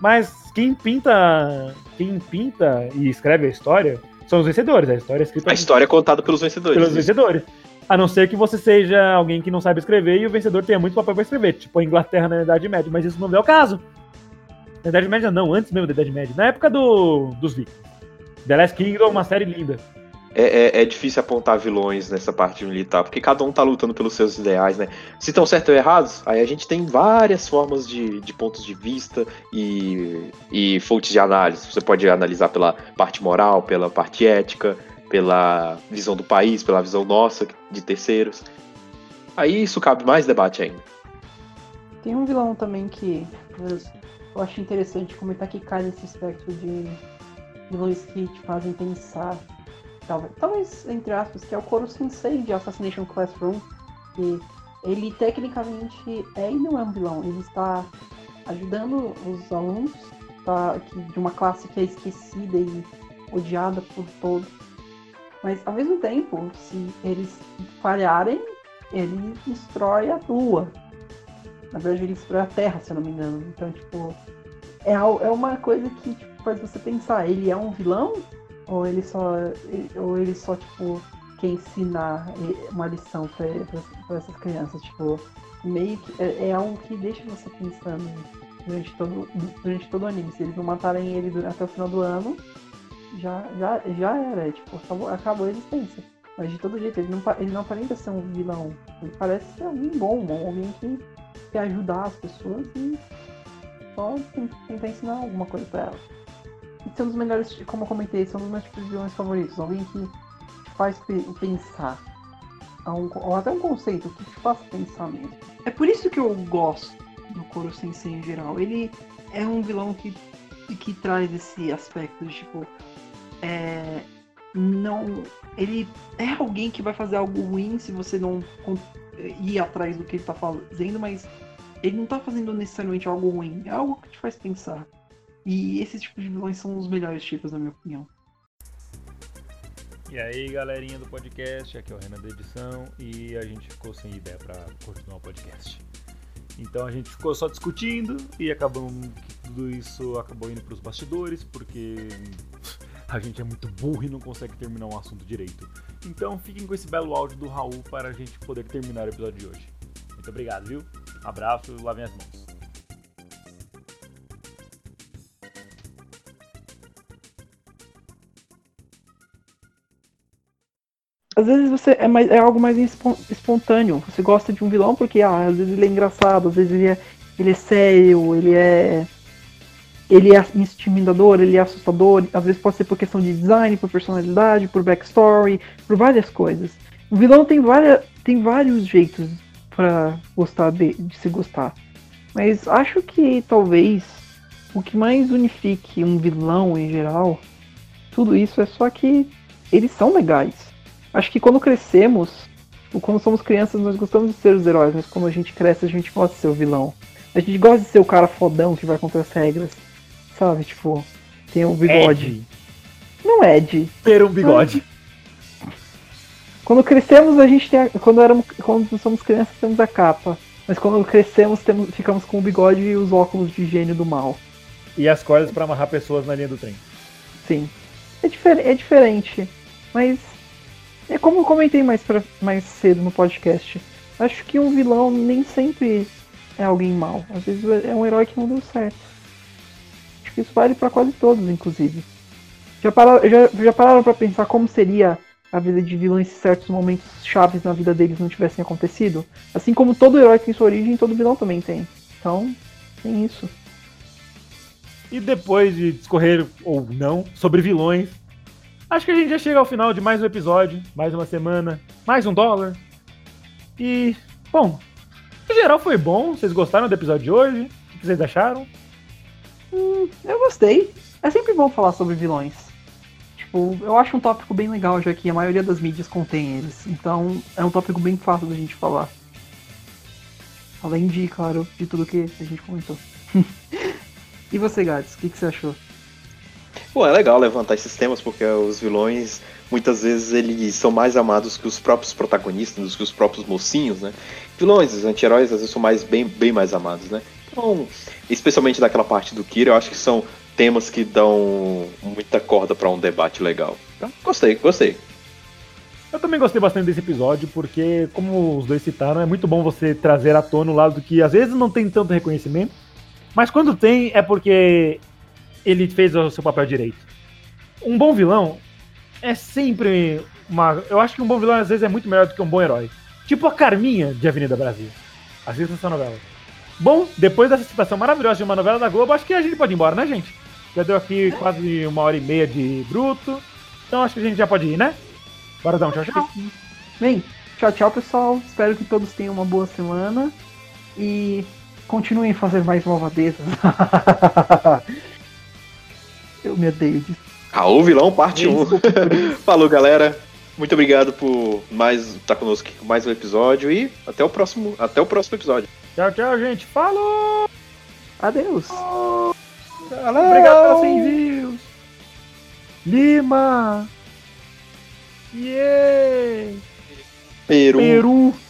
Speaker 1: Mas quem pinta, quem pinta e escreve a história são os vencedores. A história é escrita
Speaker 2: A história é contada pelos vencedores.
Speaker 1: pelos vencedores. A não ser que você seja alguém que não sabe escrever e o vencedor tenha muito papel pra escrever, tipo a Inglaterra na Idade Média, mas isso não é o caso. Na Idade Média não, antes mesmo da Idade Média, na época do, dos Vikings. The Last Kingdom é uma série linda.
Speaker 2: É, é- é difícil apontar vilões nessa parte militar, porque cada um tá lutando pelos seus ideais, né? Se estão certos ou errados, aí a gente tem várias formas de, de pontos de vista e, e fontes de análise. Você pode analisar pela parte moral, pela parte ética, pela visão do país, pela visão nossa, de terceiros. Aí isso cabe mais debate ainda.
Speaker 3: Tem um vilão também que eu- acho interessante comentar que cai nesse espectro de vilões que te fazem pensar. Talvez, talvez entre aspas, que é o Koro Sensei de Assassination Classroom. Que ele tecnicamente é e não é um vilão. Ele está ajudando os alunos tá, que- de uma classe que é esquecida e odiada por todos. Mas ao mesmo tempo, se eles falharem, ele destrói a lua. Na verdade, ele destrói a Terra, se eu não me engano. Então, tipo, é, é uma coisa que tipo, faz você pensar, ele é um vilão? Ou ele só. Ou ele só, tipo, quer ensinar eh, uma lição pra essas crianças? Tipo, meio que. É, é algo que deixa você pensando durante todo, durante todo o anime. Se eles não matarem ele até o final do ano, já, já, já era. Tipo, acabou, acabou a existência. Mas de todo jeito, ele não, ele não aparenta ser um vilão. Ele parece ser alguém bom, alguém que quer ajudar as pessoas e só tentar ensinar alguma coisa pra elas. São dos melhores, como eu comentei, são dos meus tipos de vilões favoritos. Alguém que te faz pe- pensar. um- ou até um conceito que te faz pensar mesmo. É por isso que eu gosto do Koro Sensei em geral. Ele é um vilão que, que traz esse aspecto de tipo. É, não. Ele é alguém que vai fazer algo ruim se você não ir atrás do que ele tá fazendo, mas ele não tá fazendo necessariamente algo ruim. É algo que te faz pensar. E esses tipos de vilões são os melhores tipos, na minha opinião.
Speaker 1: E aí, galerinha do podcast, aqui é o Renan da edição e a gente ficou sem ideia pra continuar o podcast. Então a gente ficou só discutindo e acabamos tudo isso acabou indo pros bastidores porque a gente é muito burro e não consegue terminar um assunto direito. Então fiquem com esse belo áudio do Raul para a gente poder terminar o episódio de hoje. Muito obrigado, viu? Abraço lavem as mãos.
Speaker 3: Às vezes você é, mais, é algo mais espon- espontâneo. Você gosta de um vilão porque ah, às vezes ele é engraçado, às vezes ele é, ele é sério, ele é. Ele é intimidador, ele é assustador, às vezes pode ser por questão de design, por personalidade, por backstory, por várias coisas. O vilão tem, várias, tem vários jeitos pra gostar de, de se gostar. Mas acho que talvez o que mais unifique um vilão em geral, tudo isso é só que eles são legais. Acho que quando crescemos, ou quando somos crianças, nós gostamos de ser os heróis, mas quando a gente cresce, a gente gosta de ser o vilão. A gente gosta de ser o cara fodão que vai contra as regras. Sabe? Tipo, tem o bigode.
Speaker 1: Ed,
Speaker 3: Não é Ed.
Speaker 1: ter um bigode.
Speaker 3: Quando crescemos, a gente tem a, quando éramos quando somos crianças temos a capa, mas quando crescemos temos, ficamos com o bigode e os óculos de gênio do mal.
Speaker 1: E as cordas para amarrar pessoas na linha do trem.
Speaker 3: Sim. É, difer é diferente, mas é como eu comentei mais, pra, mais cedo no podcast. Acho que um vilão nem sempre é alguém mau. Às vezes é um herói que não deu certo. Acho que isso vale pra quase todos, inclusive. Já pararam, já, já pararam pra pensar como seria a vida de vilões se certos momentos chaves na vida deles não tivessem acontecido? Assim como todo herói tem sua origem, todo vilão também tem. Então, tem isso.
Speaker 1: E depois de discorrer ou não sobre vilões, acho que a gente já chega ao final de mais um episódio, mais uma semana, mais um dólar. E, bom, no geral foi bom. Vocês gostaram do episódio de hoje? O que vocês acharam?
Speaker 3: Eu gostei. É sempre bom falar sobre vilões. Tipo, eu acho um tópico bem legal, já que a maioria das mídias contém eles. Então, é um tópico bem fácil da gente falar. Além de, claro, de tudo que a gente comentou. e você, Gats, o que, que você achou?
Speaker 2: Pô, é legal levantar esses temas porque os vilões muitas vezes eles são mais amados que os próprios protagonistas, que os próprios mocinhos, né? Vilões, os anti-heróis às vezes são mais, bem, bem mais amados, né? Então, especialmente daquela parte do Kira, eu acho que são temas que dão muita corda para um debate legal. Então, gostei, gostei.
Speaker 1: Eu também gostei bastante desse episódio, porque, como os dois citaram, é muito bom você trazer à tona o lado que às vezes não tem tanto reconhecimento, mas quando tem é porque ele fez o seu papel direito. Um bom vilão é sempre uma. Eu acho que um bom vilão às vezes é muito melhor do que um bom herói. Tipo a Carminha de Avenida Brasil. Assista essa novela. Bom, depois dessa citação maravilhosa de uma novela da Globo, acho que a gente pode ir embora, né, gente? Já deu aqui quase uma hora e meia de bruto. Então acho que a gente já pode ir, né? Bora dar um tchau, tchau.
Speaker 3: Bem, tchau, tchau, pessoal. Espero que todos tenham uma boa semana. E continuem a fazer mais malvadezas. eu me odeio disso.
Speaker 2: Raul Vilão, parte 1.
Speaker 3: Desculpa por isso.
Speaker 2: Falou, galera. Muito obrigado por mais estar conosco aqui com mais um episódio e até o próximo, até o próximo episódio.
Speaker 1: Tchau, tchau, gente. Falou!
Speaker 3: Adeus.
Speaker 1: Obrigado pelos 100 views. Lima. Yeah.
Speaker 2: Peru.
Speaker 1: Peru.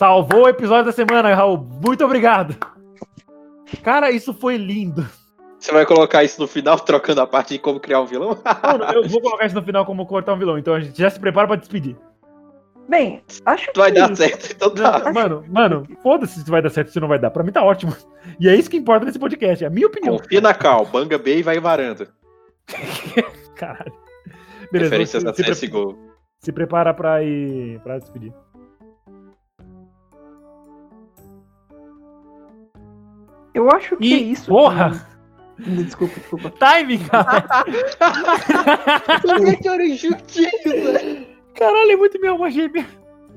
Speaker 1: Salvou o episódio da semana, Raul. Muito obrigado. Cara, isso foi lindo.
Speaker 2: Você vai colocar isso no final, trocando a parte de como criar um vilão?
Speaker 1: Mano, eu vou colocar isso no final como cortar um vilão, então a gente já se prepara pra despedir.
Speaker 5: Bem, acho
Speaker 2: Vai
Speaker 5: que.
Speaker 2: dar certo, então tá.
Speaker 1: Mano, mano, foda-se se vai dar certo ou se não vai dar. Pra mim tá ótimo. E é isso que importa nesse podcast, é a minha opinião.
Speaker 2: Confia na Cal, banga B e vai varanda.
Speaker 1: Caralho.
Speaker 2: Referências da
Speaker 1: se,
Speaker 2: CSGO.
Speaker 1: se prepara pra ir. pra despedir.
Speaker 5: Eu acho que
Speaker 1: E,
Speaker 5: é isso.
Speaker 1: porra!
Speaker 5: que- Desculpa, desculpa.
Speaker 1: Timing, cara!
Speaker 2: Por que era né?
Speaker 1: Caralho, é muito minha alma gêmea.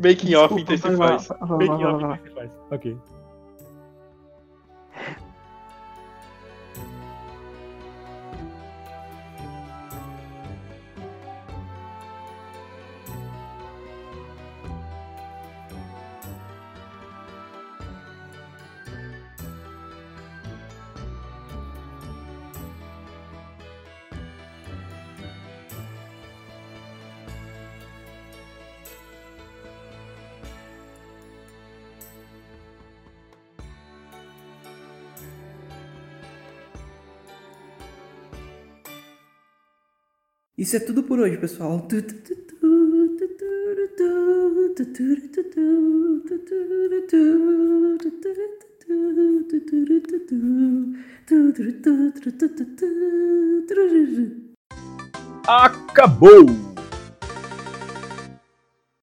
Speaker 2: Making off intensifaz.
Speaker 5: vai lá,
Speaker 1: Making off intensifaz. Ok.
Speaker 3: Isso é tudo por hoje, pessoal.
Speaker 1: Acabou!